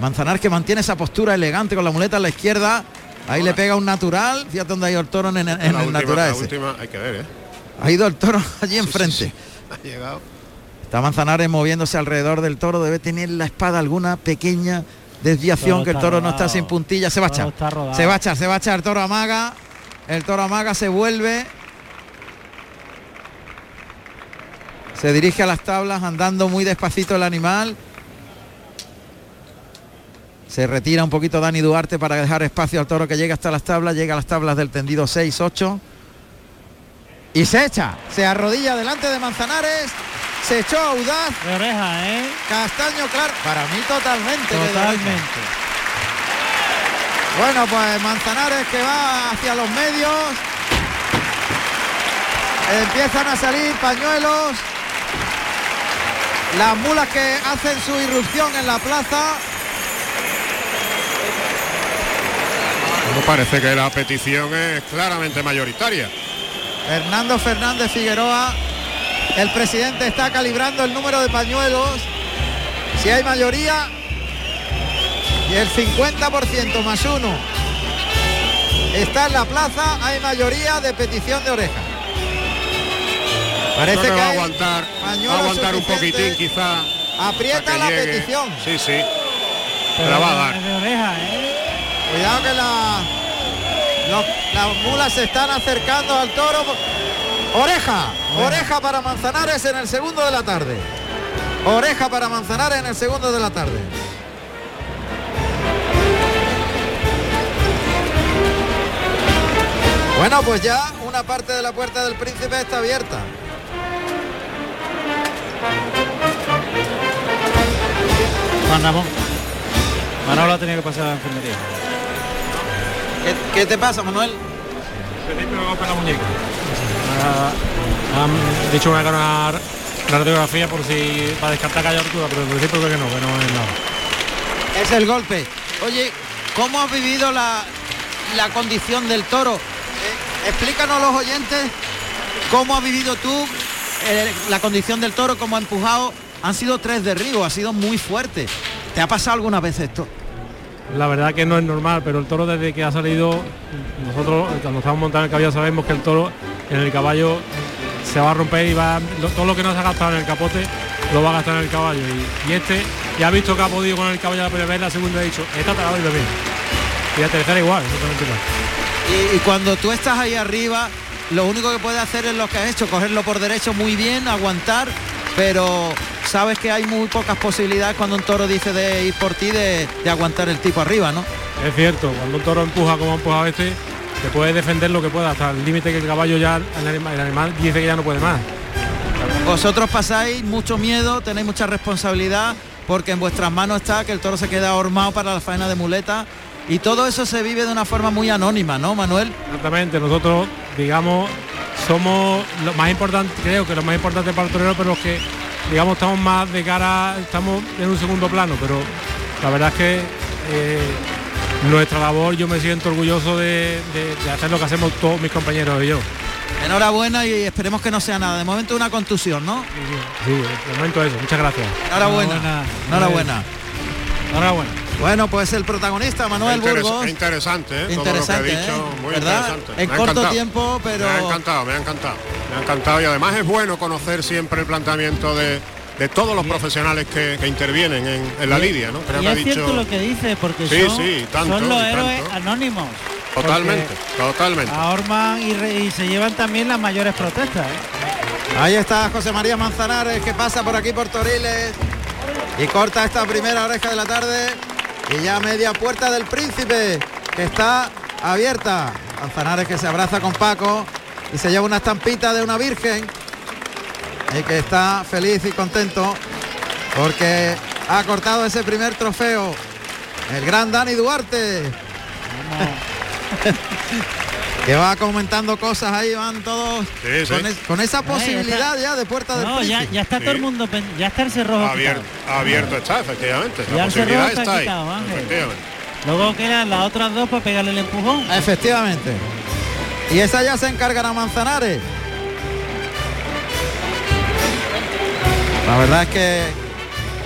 Manzanares que mantiene esa postura elegante con la muleta a la izquierda. Ahí le pega un natural. Fíjate dónde ha ido el toro en, en- en la el última, natural la ese. última hay que ver, ¿eh? Ha ido el toro allí Sí, sí, enfrente. sí. Ha llegado. Está Manzanares moviéndose alrededor del toro, debe tener la espada alguna pequeña desviación, que el toro no está sin puntilla, se va a echar. Se va a echar, se va a echar, el toro amaga, el toro amaga, se vuelve. Se dirige a las tablas andando muy despacito el animal. Se retira un poquito Dani Duarte para dejar espacio al toro que llega hasta las tablas, llega a las tablas del tendido 6-8. Y se echa, se arrodilla delante de Manzanares, se echó audaz, De oreja, ¿eh? castaño claro, para mí totalmente. Totalmente. Bueno, pues Manzanares que va hacia los medios. Empiezan a salir pañuelos. Las mulas que hacen su irrupción en la plaza. Bueno, parece que la petición es claramente mayoritaria. Fernando Fernández Figueroa. El presidente está calibrando el número de pañuelos. Si hay mayoría. Y el 50% más uno. Está en la plaza. Hay mayoría de petición de oreja. Parece que va a hay aguantar, va a aguantar un poquitín quizá. Aprieta la llegue. petición. Sí, sí. Pero la va a dar. de oreja, ¿eh? Cuidado que la, los- las mulas se están acercando al toro. Oreja, oreja para Manzanares en el segundo de la tarde. Oreja para Manzanares en el segundo de la tarde. Bueno, pues ya una parte de la puerta del príncipe está abierta. Juan Ramón. Manolo ha tenido que pasar a la enfermería. ¿Qué, qué te pasa, Manuel? la muñeca. han dicho una, una radiografía por si para descartar que haya rotura, pero en principio creo que no, que no es nada. Es el golpe. Oye, ¿cómo has vivido la, la condición del toro? Eh, explícanos a los oyentes cómo has vivido tú eh, la condición del toro, cómo ha empujado. Han sido tres derribos, ha sido muy fuerte. ¿Te ha pasado alguna vez esto? La verdad que no es normal, pero el toro desde que ha salido, nosotros cuando estamos montando el caballo sabemos que el toro en el caballo se va a romper y va todo lo que no se ha gastado en el capote lo va a gastar en el caballo. Y, este ya ha visto que ha podido con el caballo la primera vez, la segunda ha dicho, esta te la doy. Y la tercera igual, exactamente igual. Y, cuando tú estás ahí arriba, lo único que puedes hacer es lo que has hecho, cogerlo por derecho muy bien, aguantar, pero sabes que hay muy pocas posibilidades cuando un toro dice de ir por ti de, de aguantar el tipo arriba, ¿no? Es cierto, cuando un toro empuja como ha empujado este, te puede defender lo que pueda, hasta el límite que el caballo ya, el animal, el animal dice que ya no puede más. Vosotros pasáis mucho miedo, tenéis mucha responsabilidad, porque en vuestras manos está que el toro se queda ahormado para la faena de muleta. Y todo eso se vive de una forma muy anónima, ¿no, Manuel? Exactamente, nosotros, digamos, somos lo más importante, creo que lo más importante para el torero, pero los que, digamos, estamos más de cara, estamos en un segundo plano, pero la verdad es que eh, nuestra labor, yo me siento orgulloso de, de- de hacer lo que hacemos todos mis compañeros y yo. Enhorabuena y esperemos que no sea nada. De momento una contusión, ¿no? Sí, de momento eso, muchas gracias. Enhorabuena. Enhorabuena. Enhorabuena. Bueno, pues el protagonista, Manuel Interes- Burgos. Interesante, ¿eh? Interesante, Todo lo que ha dicho, ¿eh? muy ¿Verdad? interesante. En Me ha corto encantado. tiempo, pero- Me ha encantado, me ha encantado. Me ha encantado y además es bueno conocer siempre el planteamiento de, de todos los profesionales que, que intervienen en, en la lidia, ¿no? Creo Y que ha es cierto dicho... lo que dice, porque Sí, son, sí, tanto, son los héroes tanto. anónimos. Totalmente, totalmente. Ahorman y, re- y se llevan también las mayores protestas. ¿eh? Ahí está José María Manzanares que pasa por aquí por Toriles y corta esta primera oreja de la tarde y ya media puerta del príncipe que está abierta. Manzanares que se abraza con Paco y se lleva una estampita de una virgen y que está feliz y contento porque ha cortado ese primer trofeo. El gran Dani Duarte. que va comentando cosas ahí, van todos Sí, sí. con, es- con esa Ay, ya posibilidad ya de puerta del No, ya, está todo el mundo, pen- ya está el cerrojo Abierto, quitado. abierto está, efectivamente. Ya La posibilidad está está ahí. quitado. Efectivamente. Luego quedan las otras dos para pegarle el empujón. Efectivamente. Y esa ya se encargará Manzanares. La verdad es que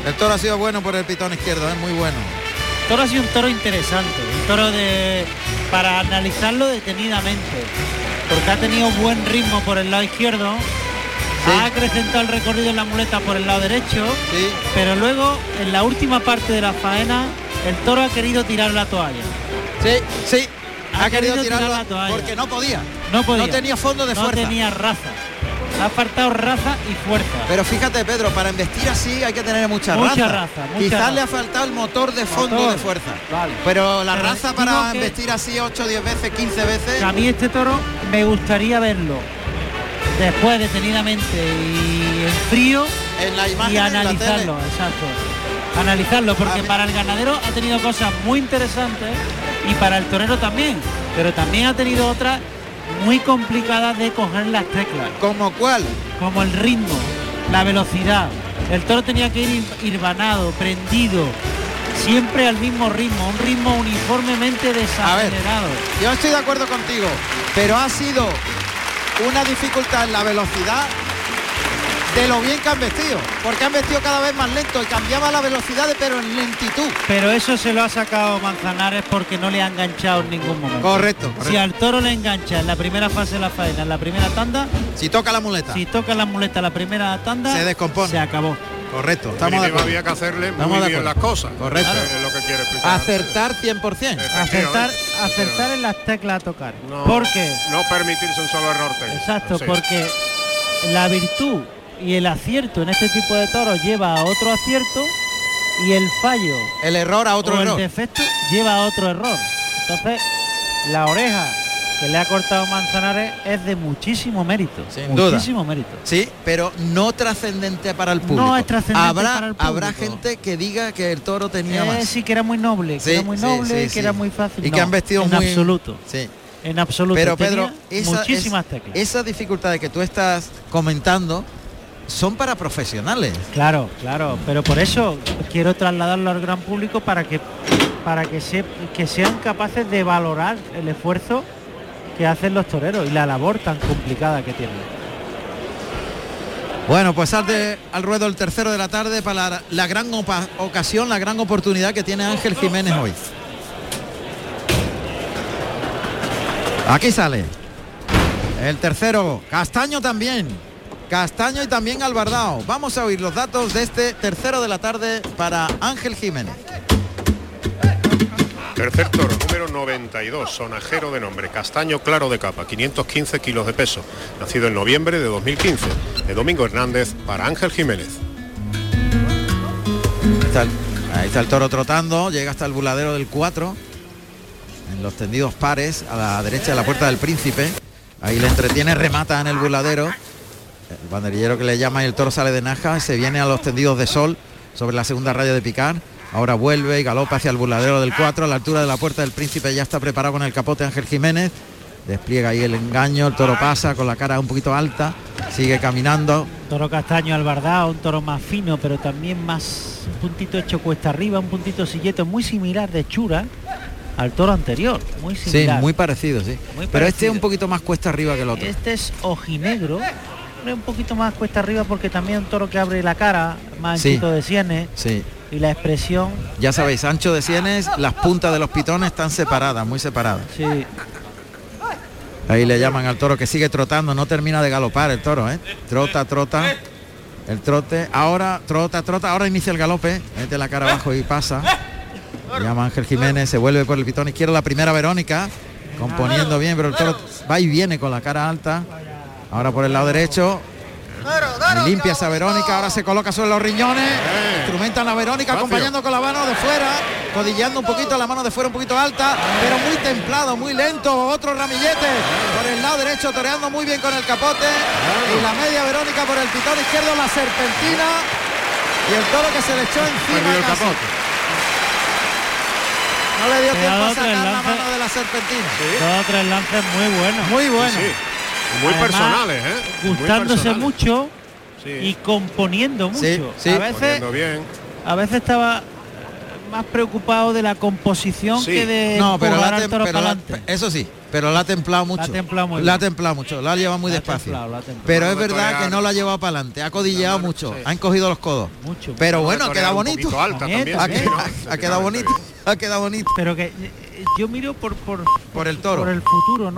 el toro ha sido bueno por el pitón izquierdo, es muy bueno. El toro ha sido un toro interesante, un toro de para analizarlo detenidamente, porque ha tenido buen ritmo por el lado izquierdo, Ha acrecentado el recorrido en la muleta por el lado derecho, pero luego en la última parte de la faena el toro ha querido tirar la toalla. Sí, sí. Ha, Ha querido querido tirar la toalla. porque no podía. No podía. No tenía fondo de no fuerza. tenía raza. Ha faltado raza y fuerza. Pero fíjate, Pedro, para investir así hay que tener mucha, Mucha raza. raza, mucha Quizás raza. le ha faltado el motor de fondo Motor. de fuerza. Vale. Pero la Pero raza para investir así 8, 10 veces, 15 veces. A mí este toro me gustaría verlo después detenidamente y en frío en la imagen y la analizarlo, exacto. Analizarlo, porque A mí- para el ganadero ha tenido cosas muy interesantes y para el torero también, pero también ha tenido otras muy complicadas de coger las teclas. ¿Como cuál? Como el ritmo, la velocidad. El toro tenía que ir irbanado, prendido, siempre al mismo ritmo, un ritmo uniformemente desacelerado. Yo estoy de acuerdo contigo, pero ha sido una dificultad en la velocidad de lo bien que han vestido, porque han vestido cada vez más lento y cambiaba la velocidad, de- pero en lentitud. Pero eso se lo ha sacado Manzanares porque no le ha enganchado en ningún momento. Correcto, Si al toro le engancha en la primera fase de la faena, en la primera tanda, Si toca la muleta, si toca la muleta la primera tanda, se descompone. se acabó. Correcto, estamos de acuerdo. había que hacerle Estamos muy de bien las cosas. Correcto. Es lo que quiere explicar. Acertar 100%. Acertar, en las teclas a tocar. No, Porque, no permitirse un solo error técnico. exacto, Sí. porque la virtud y el acierto en este tipo de toros lleva a otro acierto y el fallo El error a otro o el error. defecto lleva a otro error. Entonces, la oreja que le ha cortado Manzanares es de muchísimo mérito. Sin duda. muchísimo mérito. Sí, pero no trascendente para el público. No es trascendente habrá, para el Habrá público. gente que diga que el toro tenía Eh, más. sí, que era muy noble, que Sí, era muy noble, sí, que era muy fácil. Y que han vestido en muy absoluto. Sí. En absoluto. Pero Pedro, esa, muchísimas es- teclas. esas dificultades que tú estás comentando son para profesionales. Claro, claro, pero por eso quiero trasladarlo al gran público para que para que se, que sean capaces de valorar el esfuerzo que hacen los toreros y la labor tan complicada que tienen. Bueno, pues salte al ruedo el tercero de la tarde para la, la gran opa- ocasión, la gran oportunidad que tiene Ángel Jiménez hoy. Aquí sale. El tercero, Castaño también. Castaño y también Albardao. Vamos a oír los datos de este tercero de la tarde para Ángel Jiménez. Tercer toro, número 92, sonajero de nombre, castaño claro de capa, 515 kilos de peso, nacido en noviembre de 2015, de Domingo Hernández para Ángel Jiménez. Está el- ahí está el toro trotando, llega hasta el buladero del 4, en los tendidos pares, a la derecha de la puerta del príncipe. Ahí le entretiene, remata en el buladero. El banderillero que le llama y el toro sale de naja, se viene a los tendidos de sol sobre la segunda raya de picar. Ahora vuelve y galopa hacia el buladero del 4, a la altura de la puerta del príncipe ya está preparado con el capote Ángel Jiménez. Despliega ahí el engaño, el toro pasa con la cara un poquito alta, sigue caminando, Toro castaño albardado, un toro más fino, pero también más un puntito hecho cuesta arriba, un puntito silleto muy similar de hechura al toro anterior, muy Sí, similar. muy parecido, sí. Muy Pero este parecido. un poquito más cuesta arriba que el otro. Este es ojinegro, un poquito más cuesta arriba porque también un toro que abre la cara, más Sí. de sienes Sí. y la expresión, Ya sabéis, ancho de sienes, las puntas de los pitones están separadas, muy separadas. sí, Ahí le llaman al toro que sigue trotando, no termina de galopar el toro, ¿eh? Trota, trota. El trote, ahora trota, trota, ahora inicia el galope, mete la cara abajo y pasa. Llama Ángel Jiménez, se vuelve por el pitón izquierdo, la primera Verónica, componiendo bien, pero el toro va y viene con la cara alta. Ahora por el lado derecho, y limpia esa Verónica, ahora se coloca sobre los riñones, instrumentan la Verónica acompañando con la mano de fuera, codilleando un poquito, la mano de fuera un poquito alta, pero muy templado, muy lento, otro ramillete por el lado derecho, toreando muy bien con el capote, y la media Verónica por el pitón izquierdo, la serpentina, y el toro que se le echó encima el casi. capote. No le dio tiempo a sacar la mano de la serpentina. dos o tres lances muy buenos. Muy bueno. Sí, Muy Además, personales, ¿eh? Gustándose personales. mucho Sí. y componiendo mucho. Sí, sí. A veces bien. a veces estaba más preocupado de la composición Sí. que de No, pero, la al tem- pero la- eso sí, pero la ha templado mucho. templado muy La ha templado mucho, la ha llevado muy La ha despacio. templado, la ha templado. Pero es verdad que no la ha llevado para adelante, ha codilleado mano- mucho, sí. han cogido los codos. Mucho. Pero bueno, torear queda un bonito. poquito alta También, también. Ha, ¿no? quedado- ha quedado bonito, ha quedado bonito Pero que eh, yo miro por por, por el toro. por el futuro,